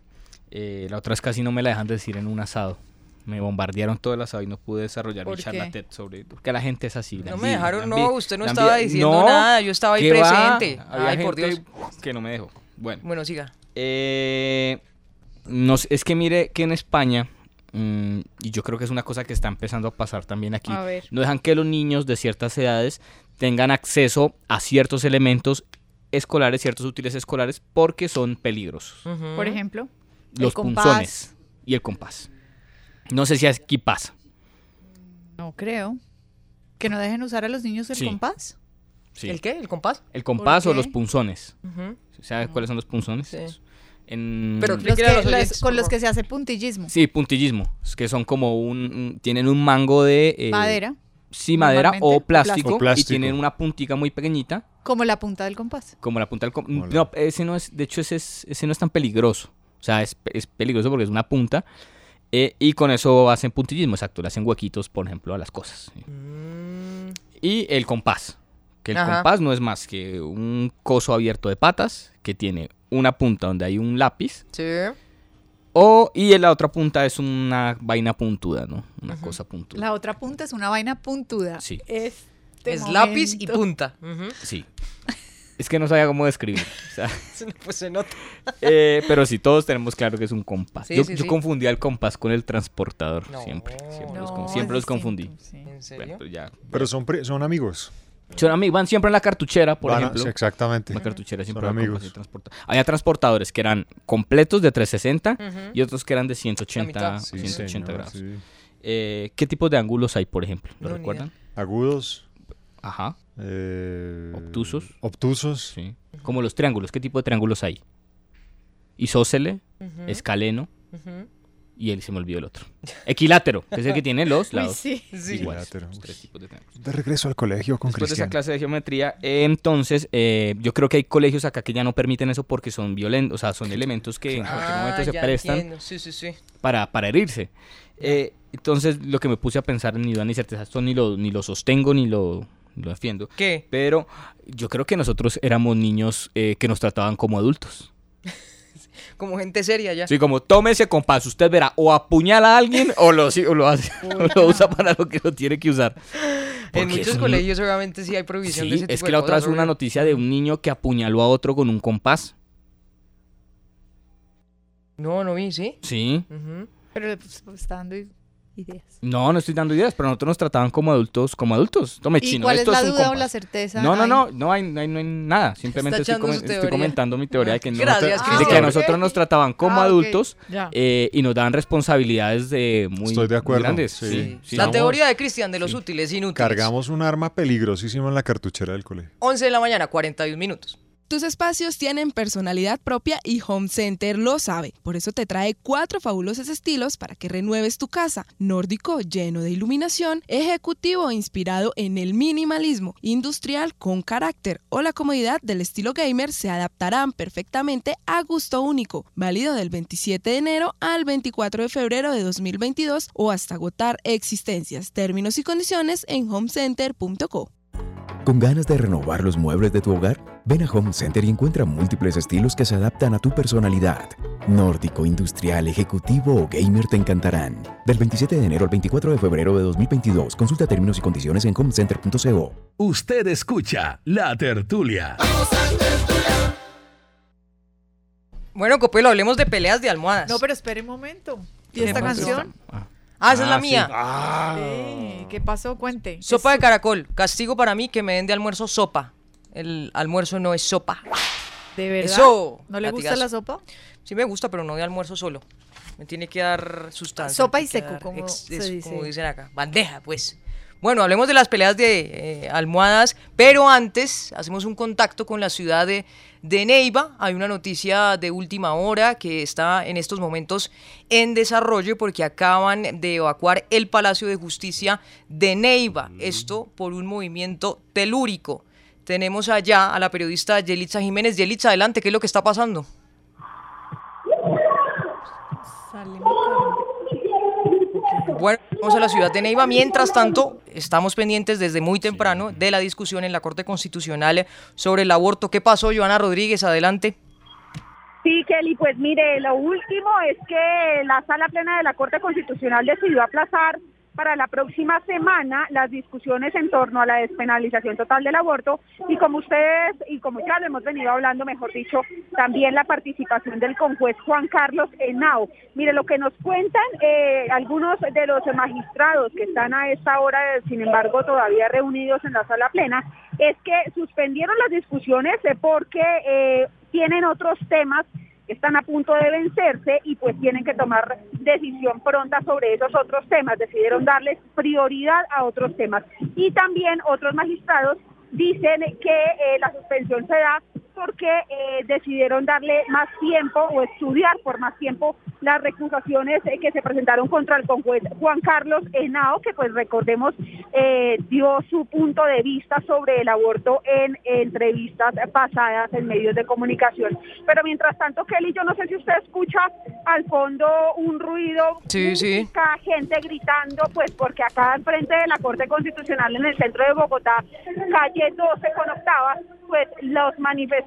[SPEAKER 5] Eh, la otra es casi no me la dejan decir en un asado. Me bombardearon todo el asado y no pude desarrollar mi
[SPEAKER 3] ¿Por
[SPEAKER 5] charla? TED sobre porque la gente es así.
[SPEAKER 3] No me dejaron, no, usted no estaba diciendo
[SPEAKER 5] No,
[SPEAKER 3] nada, yo estaba ahí presente.
[SPEAKER 5] Había
[SPEAKER 3] Ay, por Dios.
[SPEAKER 5] que no me dejó. Bueno,
[SPEAKER 3] Bueno, siga.
[SPEAKER 5] eh, no es que mire que en España, mm, y yo creo que es una cosa que está empezando a pasar también aquí,
[SPEAKER 4] A ver.
[SPEAKER 5] no dejan que los niños de ciertas edades tengan acceso a ciertos elementos escolares, ciertos útiles escolares, porque son peligrosos.
[SPEAKER 4] Por ejemplo,
[SPEAKER 5] Los
[SPEAKER 4] el compás.
[SPEAKER 5] punzones y el compás. No sé si aquí pasa.
[SPEAKER 4] No creo. Que no dejen usar a los niños el
[SPEAKER 5] Sí.
[SPEAKER 4] compás.
[SPEAKER 5] Sí.
[SPEAKER 3] ¿El qué? ¿El compás?
[SPEAKER 5] El compás o los punzones. ¿Sabes cuáles son los punzones?
[SPEAKER 3] Sí.
[SPEAKER 5] En...
[SPEAKER 3] Pero
[SPEAKER 4] Los
[SPEAKER 3] explíquele a
[SPEAKER 4] que-
[SPEAKER 3] los
[SPEAKER 4] los-
[SPEAKER 3] oyentes,
[SPEAKER 4] con los que se hace puntillismo.
[SPEAKER 5] Sí, puntillismo. Es que son como un... un- tienen un mango de... eh,
[SPEAKER 4] Madera.
[SPEAKER 5] Sí, madera o plástico,
[SPEAKER 6] o plástico.
[SPEAKER 5] Y tienen una puntica muy pequeñita,
[SPEAKER 4] Como la punta del compás.
[SPEAKER 5] como la punta del... com- No, ese no es... De hecho, ese, es, ese no es tan peligroso. O sea, es, es peligroso porque es una punta. eh, y con eso hacen puntillismo, exacto. Le hacen huequitos, por ejemplo, a las cosas. Y el compás. Que el
[SPEAKER 3] Ajá.
[SPEAKER 5] compás no es más que un coso abierto de patas que tiene una punta donde hay un lápiz.
[SPEAKER 3] Sí.
[SPEAKER 5] O, y en la otra punta es una vaina puntuda, ¿no? Una cosa puntuda.
[SPEAKER 4] La otra punta es una vaina puntuda.
[SPEAKER 5] Sí.
[SPEAKER 4] Este
[SPEAKER 3] Es lápiz y punta.
[SPEAKER 5] Sí. Es que no sabía cómo describir. o sea,
[SPEAKER 3] Pues se nota.
[SPEAKER 5] eh, pero sí, todos tenemos claro que es un compás.
[SPEAKER 3] Sí,
[SPEAKER 5] yo
[SPEAKER 3] sí,
[SPEAKER 5] yo
[SPEAKER 3] sí.
[SPEAKER 5] confundía el compás con el transportador.
[SPEAKER 3] No.
[SPEAKER 5] Siempre. Siempre, los,
[SPEAKER 4] No,
[SPEAKER 5] siempre los confundí.
[SPEAKER 3] ¿En serio?
[SPEAKER 5] Bueno, pues ya.
[SPEAKER 6] Pero son, son amigos.
[SPEAKER 5] Son amigos, van siempre en la cartuchera, por
[SPEAKER 6] Van
[SPEAKER 5] ejemplo.
[SPEAKER 6] sí, exactamente.
[SPEAKER 5] La cartuchera siempre
[SPEAKER 6] Son amigos.
[SPEAKER 5] transporta- Había transportadores que eran completos de 360
[SPEAKER 3] Ujú.
[SPEAKER 5] y otros que eran de
[SPEAKER 3] La
[SPEAKER 5] 180,
[SPEAKER 3] mitad.
[SPEAKER 6] Sí,
[SPEAKER 5] 180
[SPEAKER 6] señor,
[SPEAKER 5] grados.
[SPEAKER 6] sí.
[SPEAKER 5] Eh, ¿Qué tipos de ángulos hay, por ejemplo? ¿Lo
[SPEAKER 3] No,
[SPEAKER 5] recuerdan?
[SPEAKER 6] Agudos.
[SPEAKER 5] Ajá.
[SPEAKER 6] eh,
[SPEAKER 5] Obtusos.
[SPEAKER 6] Obtusos.
[SPEAKER 5] Sí. Como los triángulos. ¿Qué tipo de triángulos hay? Isósceles,
[SPEAKER 3] Ujú.
[SPEAKER 5] escaleno,
[SPEAKER 3] Ujú.
[SPEAKER 5] Y él se me olvidó el otro. Equilátero, que es el que tiene los lados.
[SPEAKER 4] sí.
[SPEAKER 5] iguales, los tres tipos de.
[SPEAKER 6] De regreso al colegio con
[SPEAKER 5] Después de
[SPEAKER 6] Cristian.
[SPEAKER 5] esa clase de geometría, eh, entonces eh, yo creo que hay colegios acá que ya no permiten eso porque son violentos, o sea, son elementos que en cualquier
[SPEAKER 3] Ah,
[SPEAKER 5] momento se
[SPEAKER 3] ya
[SPEAKER 5] prestan.
[SPEAKER 3] Sí, sí, sí.
[SPEAKER 5] para, para herirse. Eh, entonces lo que me puse a pensar ni duda ni certeza, esto ni lo, ni lo sostengo ni lo, lo defiendo.
[SPEAKER 3] ¿Qué?
[SPEAKER 5] Pero yo creo que nosotros éramos niños eh, que nos trataban como adultos.
[SPEAKER 3] Como gente seria ya.
[SPEAKER 5] Sí, como tómese compás, usted verá, o apuñala a alguien o lo, sí, o lo, hace, o lo usa para lo que lo tiene que usar.
[SPEAKER 3] En muchos
[SPEAKER 5] no-
[SPEAKER 3] colegios obviamente sí hay prohibición de ese tipo
[SPEAKER 5] es
[SPEAKER 3] de
[SPEAKER 5] que la otra
[SPEAKER 3] cosas,
[SPEAKER 5] vez una noticia de un niño que apuñaló a otro con un compás.
[SPEAKER 3] No, no vi, ¿sí?
[SPEAKER 5] Sí.
[SPEAKER 4] Pero pues, está dando i- ideas.
[SPEAKER 5] No, no estoy dando ideas, pero nosotros nos trataban como adultos, como adultos. Tome
[SPEAKER 4] ¿Y
[SPEAKER 5] chino,
[SPEAKER 4] cuál es
[SPEAKER 5] esto
[SPEAKER 4] la
[SPEAKER 5] un
[SPEAKER 4] duda o la certeza?
[SPEAKER 5] No, no, no, no hay, no hay, no hay nada. Simplemente estoy,
[SPEAKER 3] su
[SPEAKER 5] estoy comentando mi teoría de que,
[SPEAKER 3] Gracias,
[SPEAKER 5] de
[SPEAKER 3] Cristian.
[SPEAKER 5] que a nosotros nos trataban como
[SPEAKER 4] Ah,
[SPEAKER 5] adultos
[SPEAKER 4] ya.
[SPEAKER 5] eh, y nos daban responsabilidades de muy,
[SPEAKER 6] Estoy de
[SPEAKER 5] muy
[SPEAKER 6] acuerdo,
[SPEAKER 5] grandes.
[SPEAKER 6] sí.
[SPEAKER 5] Sí, sí.
[SPEAKER 3] La teoría de Cristian de los útiles, inútiles.
[SPEAKER 6] Cargamos un arma peligrosísima en la cartuchera del colegio.
[SPEAKER 3] 11 de la mañana, 41 minutos.
[SPEAKER 15] Tus espacios tienen personalidad propia y Home Center lo sabe. Por eso te trae cuatro fabulosos estilos para que renueves tu casa. Nórdico lleno de iluminación, ejecutivo inspirado en el minimalismo, industrial con carácter o la comodidad del estilo gamer se adaptarán perfectamente a gusto único. Válido del 27 de enero al 24 de febrero de 2022 o hasta agotar existencias. Términos y condiciones en homecenter.co.
[SPEAKER 23] ¿Con ganas de renovar los muebles de tu hogar? Ven a Home Center y encuentra múltiples estilos que se adaptan a tu personalidad. Nórdico, industrial, ejecutivo o gamer te encantarán. Del 27 de enero al 24 de febrero de 2022. Consulta términos y condiciones en homecenter.co.
[SPEAKER 2] Usted escucha La Tertulia.
[SPEAKER 3] Bueno, Copelo, hablemos de peleas de almohadas.
[SPEAKER 4] No, pero espere un momento. ¿Y
[SPEAKER 3] ¿Qué
[SPEAKER 4] esta canción?
[SPEAKER 3] Ah, esa es la
[SPEAKER 5] Ah, sí.
[SPEAKER 3] mía.
[SPEAKER 4] Eh, ¿Qué pasó? Cuente.
[SPEAKER 3] Sopa de caracol. Castigo para mí que me den de almuerzo sopa. El almuerzo no es sopa.
[SPEAKER 4] ¿De verdad?
[SPEAKER 3] Eso.
[SPEAKER 4] ¿No le gusta la sopa?
[SPEAKER 3] Sí me gusta, pero no de almuerzo solo. Me tiene que dar sustancia.
[SPEAKER 4] Sopa y seco, como se
[SPEAKER 3] eso,
[SPEAKER 4] dice.
[SPEAKER 3] como dicen acá. Bandeja, pues. Bueno, hablemos de las peleas de eh, almohadas, pero antes hacemos un contacto con la ciudad de, de Neiva. Hay una noticia de última hora que está en estos momentos en desarrollo porque acaban de evacuar el Palacio de Justicia de Neiva. Esto por un movimiento telúrico. Tenemos allá a la periodista Yelitza Jiménez. Yelitza, adelante, ¿qué es lo que está pasando? Bueno, vamos a la ciudad de Neiva. Mientras tanto, estamos pendientes desde muy temprano de la discusión en la Corte Constitucional sobre el aborto. ¿Qué pasó, Joana Rodríguez? Adelante.
[SPEAKER 24] Sí, Kelly, pues mire, lo último es que la sala plena de la Corte Constitucional decidió aplazar para la próxima semana las discusiones en torno a la despenalización total del aborto y como ustedes y como ya lo hemos venido hablando, mejor dicho, también la participación del conjuez Juan Carlos Henao. Mire, lo que nos cuentan eh, algunos de los magistrados que están a esta hora, sin embargo, todavía reunidos en la sala plena, es que suspendieron las discusiones porque eh, tienen otros temas están a punto de vencerse y pues tienen que tomar decisión pronta sobre esos otros temas. Decidieron darles prioridad a otros temas. Y también otros magistrados dicen que eh, la suspensión se da porque eh, decidieron darle más tiempo o estudiar por más tiempo las recusaciones eh, que se presentaron contra el conjuez Juan Carlos Henao, que pues recordemos eh, dio su punto de vista sobre el aborto en entrevistas pasadas en medios de comunicación. Pero mientras tanto, Kelly, yo no sé si usted escucha al fondo un ruido,
[SPEAKER 3] Sí, sí.
[SPEAKER 24] música, gente gritando, pues porque acá enfrente de la Corte Constitucional en el centro de Bogotá, calle 12 con octava, pues los manifestantes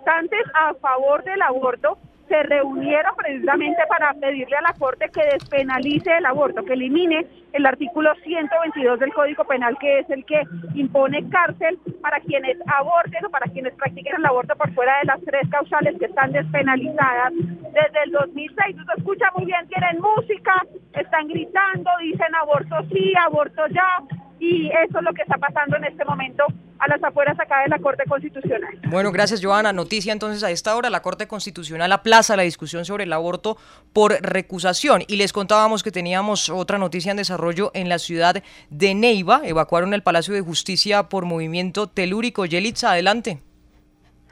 [SPEAKER 24] a favor del aborto se reunieron precisamente para pedirle a la Corte que despenalice el aborto, que elimine el artículo 122 del Código Penal, que es el que impone cárcel para quienes aborten o para quienes practiquen el aborto por fuera de las tres causales que están despenalizadas desde el 2006. Usted escucha muy bien, tienen música, están gritando, dicen aborto sí, aborto ya, y eso es lo que está pasando en este momento a las afueras acá de la Corte Constitucional.
[SPEAKER 3] Bueno, gracias, Joana. Noticia entonces a esta hora, la Corte Constitucional aplaza la discusión sobre el aborto por recusación. Y les contábamos que teníamos otra noticia en desarrollo en la ciudad de Neiva. Evacuaron el Palacio de Justicia por movimiento telúrico. Yelitza, adelante.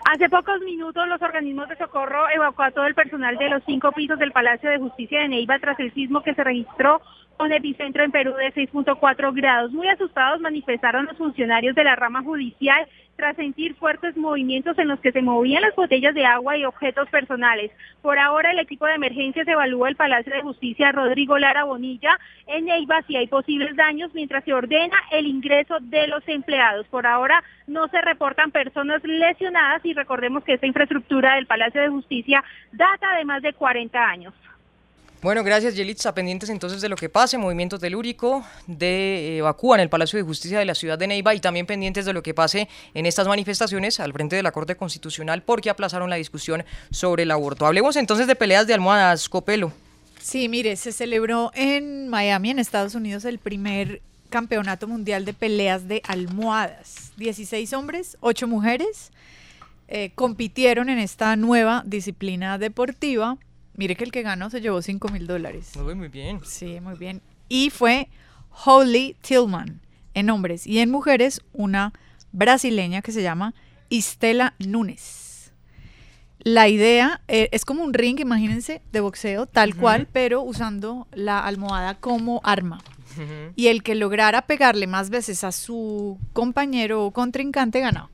[SPEAKER 24] Hace pocos minutos los organismos de socorro evacuó a todo el personal de los cinco pisos del Palacio de Justicia de Neiva tras el sismo que se registró con epicentro en Perú de 6.4 grados. Muy asustados manifestaron los funcionarios de la rama judicial tras sentir fuertes movimientos en los que se movían las botellas de agua y objetos personales. Por ahora el equipo de emergencias evalúa el Palacio de Justicia Rodrigo Lara Bonilla en Neiva si hay posibles daños mientras se ordena el ingreso de los empleados. Por ahora no se reportan personas lesionadas y recordemos que esta infraestructura del Palacio de Justicia data de más de 40 años.
[SPEAKER 3] Bueno, gracias Yelitza. Pendientes entonces de lo que pase, movimientos telúrico de evacúan el Palacio de Justicia de la ciudad de Neiva y también pendientes de lo que pase en estas manifestaciones al frente de la Corte Constitucional porque aplazaron la discusión sobre el aborto. Hablemos entonces de peleas de almohadas, Copelo.
[SPEAKER 4] Sí, mire, se celebró en Miami, en Estados Unidos, el primer campeonato mundial de peleas de almohadas. 16 hombres, 8 mujeres eh, compitieron en esta nueva disciplina deportiva Mire que el que ganó se llevó 5 mil dólares.
[SPEAKER 3] Muy, muy bien.
[SPEAKER 4] Sí, muy bien. Y fue Holly Tillman en hombres y en mujeres una brasileña que se llama Estela Núñez. La idea eh, es como un ring, imagínense, de boxeo, tal cual, pero usando la almohada como arma. Y el que lograra pegarle más veces a su compañero o contrincante ganó.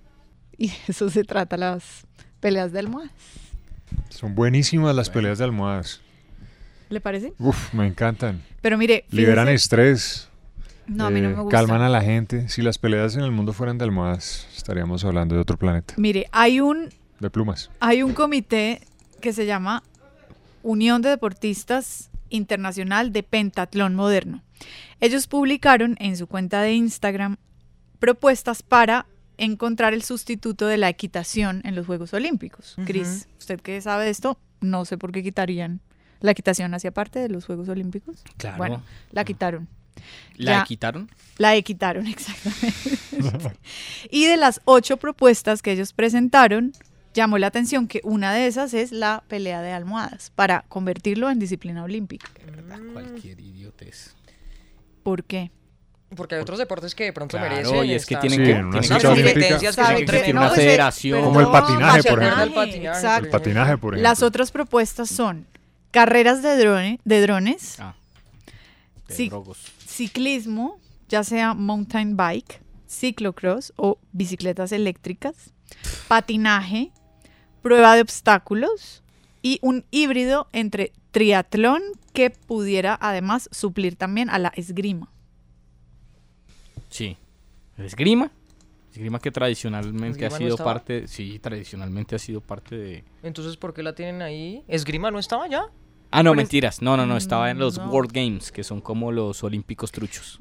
[SPEAKER 4] Y eso se trata las peleas de almohadas.
[SPEAKER 6] Son buenísimas las peleas de almohadas.
[SPEAKER 4] ¿Le parece?
[SPEAKER 6] Uf, me encantan.
[SPEAKER 4] Pero mire,
[SPEAKER 6] liberan estrés.
[SPEAKER 4] No, a mí no
[SPEAKER 6] eh,
[SPEAKER 4] me gusta.
[SPEAKER 6] Calman a la gente. Si las peleas en el mundo fueran de almohadas, estaríamos hablando de otro planeta.
[SPEAKER 4] Mire, hay un
[SPEAKER 6] De plumas.
[SPEAKER 4] hay un comité que se llama Unión de Deportistas Internacional de Pentatlón Moderno. Ellos publicaron en su cuenta de Instagram propuestas para encontrar el sustituto de la equitación en los Juegos Olímpicos.
[SPEAKER 3] Ujú.
[SPEAKER 4] Cris, usted que sabe de esto, no sé por qué quitarían la equitación hacia parte de los Juegos Olímpicos.
[SPEAKER 5] Claro.
[SPEAKER 4] Bueno, la quitaron.
[SPEAKER 5] ¿La
[SPEAKER 4] Ya-
[SPEAKER 5] quitaron?
[SPEAKER 4] La quitaron, exactamente. y de las ocho propuestas que ellos presentaron, llamó la atención que una de esas es la pelea de almohadas para convertirlo en disciplina olímpica.
[SPEAKER 5] Cualquier idiotez.
[SPEAKER 4] ¿Por qué?
[SPEAKER 3] Porque hay otros deportes que de pronto
[SPEAKER 5] Claro,
[SPEAKER 3] merecen.
[SPEAKER 5] y es que tienen
[SPEAKER 6] Sí,
[SPEAKER 5] que-
[SPEAKER 6] una
[SPEAKER 5] tienen que-
[SPEAKER 3] competencias que tremendas.
[SPEAKER 5] una
[SPEAKER 4] pues,
[SPEAKER 5] federación.
[SPEAKER 6] Como el patinaje, por ejemplo.
[SPEAKER 3] El patinaje,
[SPEAKER 4] exacto.
[SPEAKER 6] El patinaje, por ejemplo.
[SPEAKER 4] Las otras propuestas son carreras de, drone, de drones,
[SPEAKER 5] Ah, de drogos.
[SPEAKER 4] ciclismo, ya sea mountain bike, ciclocross o bicicletas eléctricas, patinaje, prueba de obstáculos y un híbrido entre triatlón que pudiera además suplir también a la esgrima.
[SPEAKER 5] Sí. ¿El esgrima? Esgrima que tradicionalmente
[SPEAKER 3] ¿Esgrima
[SPEAKER 5] ha sido parte, sí, tradicionalmente ha sido parte de...
[SPEAKER 3] Entonces, ¿por qué la tienen ahí? ¿Esgrima no estaba ya?
[SPEAKER 5] Ah, no,
[SPEAKER 4] Por es-
[SPEAKER 5] mentiras. No, no, no, estaba en los
[SPEAKER 4] no.
[SPEAKER 5] World Games, que son como los olímpicos truchos.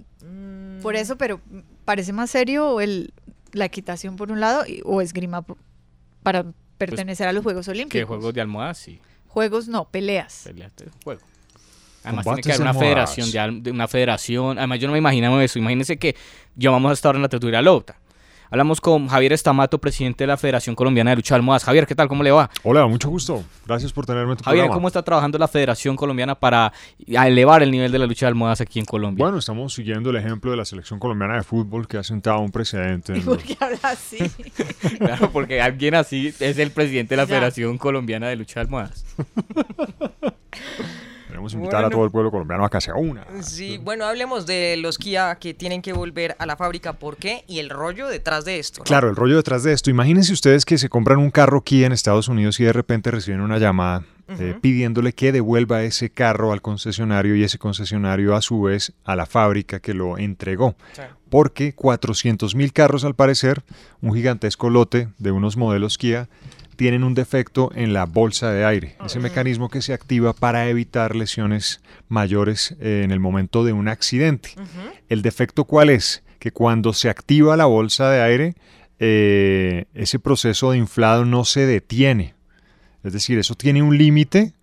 [SPEAKER 4] Por eso, pero parece más serio el, la equitación por un lado y- o esgrima para pertenecer a los Juegos Olímpicos.
[SPEAKER 5] Que juegos de almohadas, sí.
[SPEAKER 4] Juegos no, peleas.
[SPEAKER 5] Peleas de juego. Además tiene que haber una federación, de, al- de una federación. Además yo no me imaginaba eso. Imagínense que llevamos hasta ahora en la tertulia Lota. Hablamos con Javier Estamato, presidente de la Federación Colombiana de Lucha de Almohadas. Javier, ¿qué tal? ¿Cómo le va?
[SPEAKER 6] Hola, mucho gusto. Gracias por tenerme en tu
[SPEAKER 5] Javier,
[SPEAKER 6] programa.
[SPEAKER 5] ¿cómo está trabajando la Federación Colombiana para elevar el nivel de la lucha de almohadas aquí en Colombia?
[SPEAKER 6] Bueno, estamos siguiendo el ejemplo de la selección colombiana de fútbol que ha sentado un precedente.
[SPEAKER 4] ¿Y por
[SPEAKER 6] los-
[SPEAKER 4] qué habla así?
[SPEAKER 5] Claro, porque alguien así es el presidente de la
[SPEAKER 4] Ya.
[SPEAKER 5] Federación Colombiana de Lucha de Almohadas.
[SPEAKER 6] Queremos invitar a todo el pueblo colombiano a que se una.
[SPEAKER 3] Sí, bueno, hablemos de los Kia que tienen que volver a la fábrica. ¿Por qué? Y el rollo detrás de esto. ¿no?
[SPEAKER 6] Claro, el rollo detrás de esto. Imagínense ustedes que se compran un carro Kia en Estados Unidos y de repente reciben una llamada eh, pidiéndole que devuelva ese carro al concesionario y ese concesionario a su vez a la fábrica que lo entregó.
[SPEAKER 3] Sí.
[SPEAKER 6] Porque 400 mil carros al parecer, un gigantesco lote de unos modelos Kia, tienen un defecto en la bolsa de aire, ese mecanismo que se activa para evitar lesiones mayores eh, en el momento de un accidente. ¿El defecto cuál es? Que cuando se activa la bolsa de aire, eh, ese proceso de inflado no se detiene. Es decir, eso tiene un límite.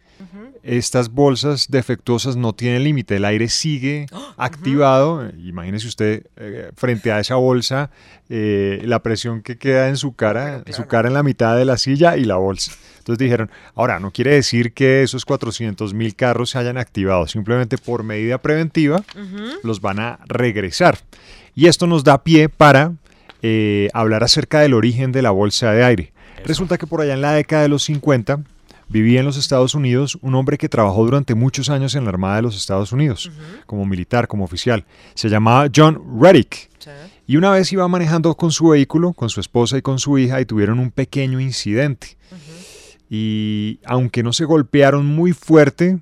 [SPEAKER 6] Estas bolsas defectuosas no tienen límite. El aire sigue activado. Imagínese usted eh, frente a esa bolsa eh, la presión que queda en su cara, su cara en la mitad de la silla y la bolsa. Entonces dijeron, ahora no quiere decir que esos 400 mil carros se hayan activado, simplemente por medida preventiva los van a regresar. Y esto nos da pie para eh, hablar acerca del origen de la bolsa de aire. Resulta que por allá en la década de los 50 vivía en los Estados Unidos un hombre que trabajó durante muchos años en la Armada de los Estados Unidos, como militar, como oficial. Se llamaba John Reddick. Y una vez iba manejando con su vehículo, con su esposa y con su hija, y tuvieron un pequeño incidente. Y aunque no se golpearon muy fuerte,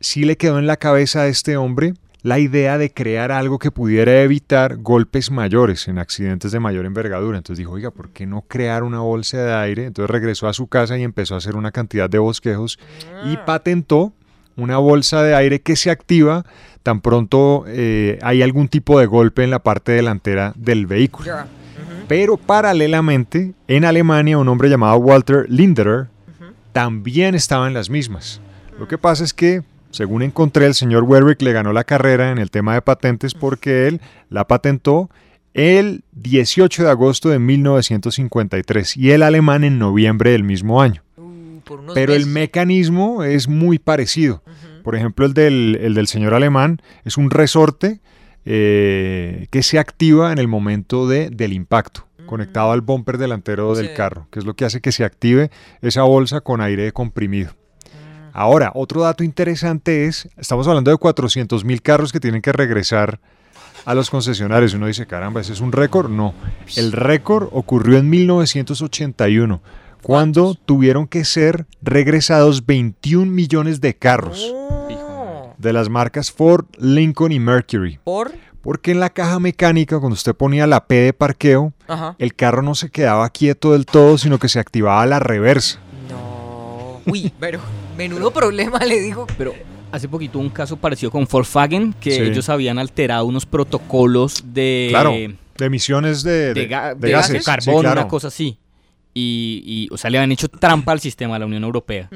[SPEAKER 6] sí le quedó en la cabeza a este hombre la idea de crear algo que pudiera evitar golpes mayores en accidentes de mayor envergadura. Entonces dijo, oiga, ¿por qué no crear una bolsa de aire? Entonces regresó a su casa y empezó a hacer una cantidad de bosquejos y patentó una bolsa de aire que se activa tan pronto eh, hay algún tipo de golpe en la parte delantera del vehículo. Pero paralelamente, en Alemania, un hombre llamado Walter Linderer también estaba en las mismas. Lo que pasa es que según encontré, el señor Werwick le ganó la carrera en el tema de patentes porque él la patentó el 18 de agosto de 1953 y el alemán en noviembre del mismo año.
[SPEAKER 3] Uh,
[SPEAKER 6] Pero el mecanismo es muy parecido. Por ejemplo, el del, el del señor alemán es un resorte eh, que se activa en el momento de, del impacto, conectado al bumper delantero del carro, que es lo que hace que se active esa bolsa con aire comprimido. Ahora, otro dato interesante es, estamos hablando de 400 mil carros que tienen que regresar a los concesionarios. Uno dice, caramba, ¿ese es un récord? No. El récord ocurrió en 1981, cuando tuvieron que ser regresados 21 millones de carros de las marcas Ford, Lincoln y Mercury.
[SPEAKER 3] ¿Por?
[SPEAKER 6] Porque en la caja mecánica, cuando usted ponía la P de parqueo,
[SPEAKER 3] Ajá.
[SPEAKER 6] el carro no se quedaba quieto del todo, sino que se activaba la reversa.
[SPEAKER 3] Uy, pero menudo problema le digo.
[SPEAKER 5] Pero hace poquito un caso parecido con Volkswagen, que
[SPEAKER 6] Sí.
[SPEAKER 5] ellos habían alterado unos protocolos de...
[SPEAKER 6] Claro, de emisiones de,
[SPEAKER 5] de,
[SPEAKER 6] de-
[SPEAKER 5] ga-
[SPEAKER 6] de
[SPEAKER 5] de
[SPEAKER 6] gases.
[SPEAKER 5] carbón,
[SPEAKER 6] Sí, claro.
[SPEAKER 5] una cosa así. Y, y, o sea, le habían hecho trampa al sistema de la Unión Europea.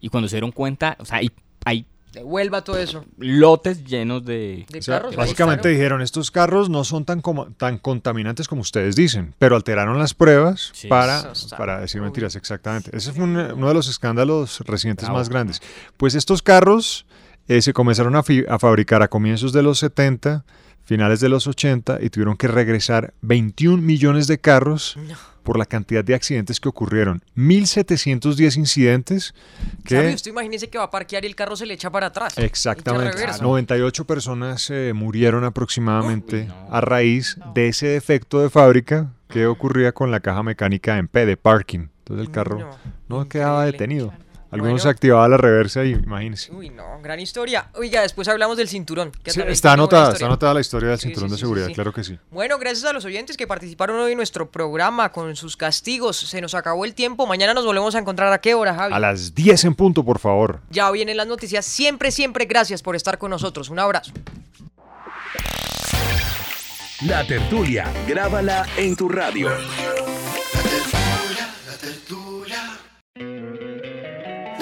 [SPEAKER 5] Y cuando se dieron cuenta, o sea, hay, hay
[SPEAKER 3] Devuelva todo eso.
[SPEAKER 5] lotes llenos de...
[SPEAKER 3] De
[SPEAKER 6] O sea,
[SPEAKER 3] carros,
[SPEAKER 6] básicamente dijeron, estos carros no son tan, como- tan contaminantes como ustedes dicen, pero alteraron las pruebas
[SPEAKER 5] Sí.
[SPEAKER 6] para, para decir mentiras, exactamente. Ese fue un- uno de los escándalos recientes
[SPEAKER 5] Bravo.
[SPEAKER 6] más grandes. Pues estos carros eh, se comenzaron a, fi- a fabricar a comienzos de los 70, finales de los 80, y tuvieron que regresar 21 millones de carros por la cantidad de accidentes que ocurrieron. 1.710 incidentes
[SPEAKER 3] ¿Sabe?
[SPEAKER 6] que...
[SPEAKER 3] Usted imagínese que va a parquear y el carro se le echa para atrás.
[SPEAKER 6] Exactamente.
[SPEAKER 3] reversa.
[SPEAKER 6] 98 personas eh, murieron aproximadamente a raíz de ese defecto de fábrica que ocurría con la caja mecánica en P de parking. Entonces el carro no, quedaba detenido. Algunos
[SPEAKER 3] Bueno.
[SPEAKER 6] activaba la reversa y imagínense.
[SPEAKER 3] Uy, no, gran historia. Oiga, después hablamos del cinturón. que
[SPEAKER 6] Sí,
[SPEAKER 3] también
[SPEAKER 6] está anotada, está anotada la historia del
[SPEAKER 3] Sí,
[SPEAKER 6] cinturón
[SPEAKER 3] sí,
[SPEAKER 6] de
[SPEAKER 3] sí,
[SPEAKER 6] seguridad,
[SPEAKER 3] sí.
[SPEAKER 6] claro que sí.
[SPEAKER 3] Bueno, gracias a los oyentes que participaron hoy en nuestro programa con sus castigos. Se nos acabó el tiempo. Mañana nos volvemos a encontrar a qué hora, Javi.
[SPEAKER 6] A las 10 en punto, por favor.
[SPEAKER 3] Ya vienen las noticias. Siempre, siempre gracias por estar con nosotros. Un abrazo.
[SPEAKER 2] La tertulia, grábala en tu radio.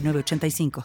[SPEAKER 16] 906985.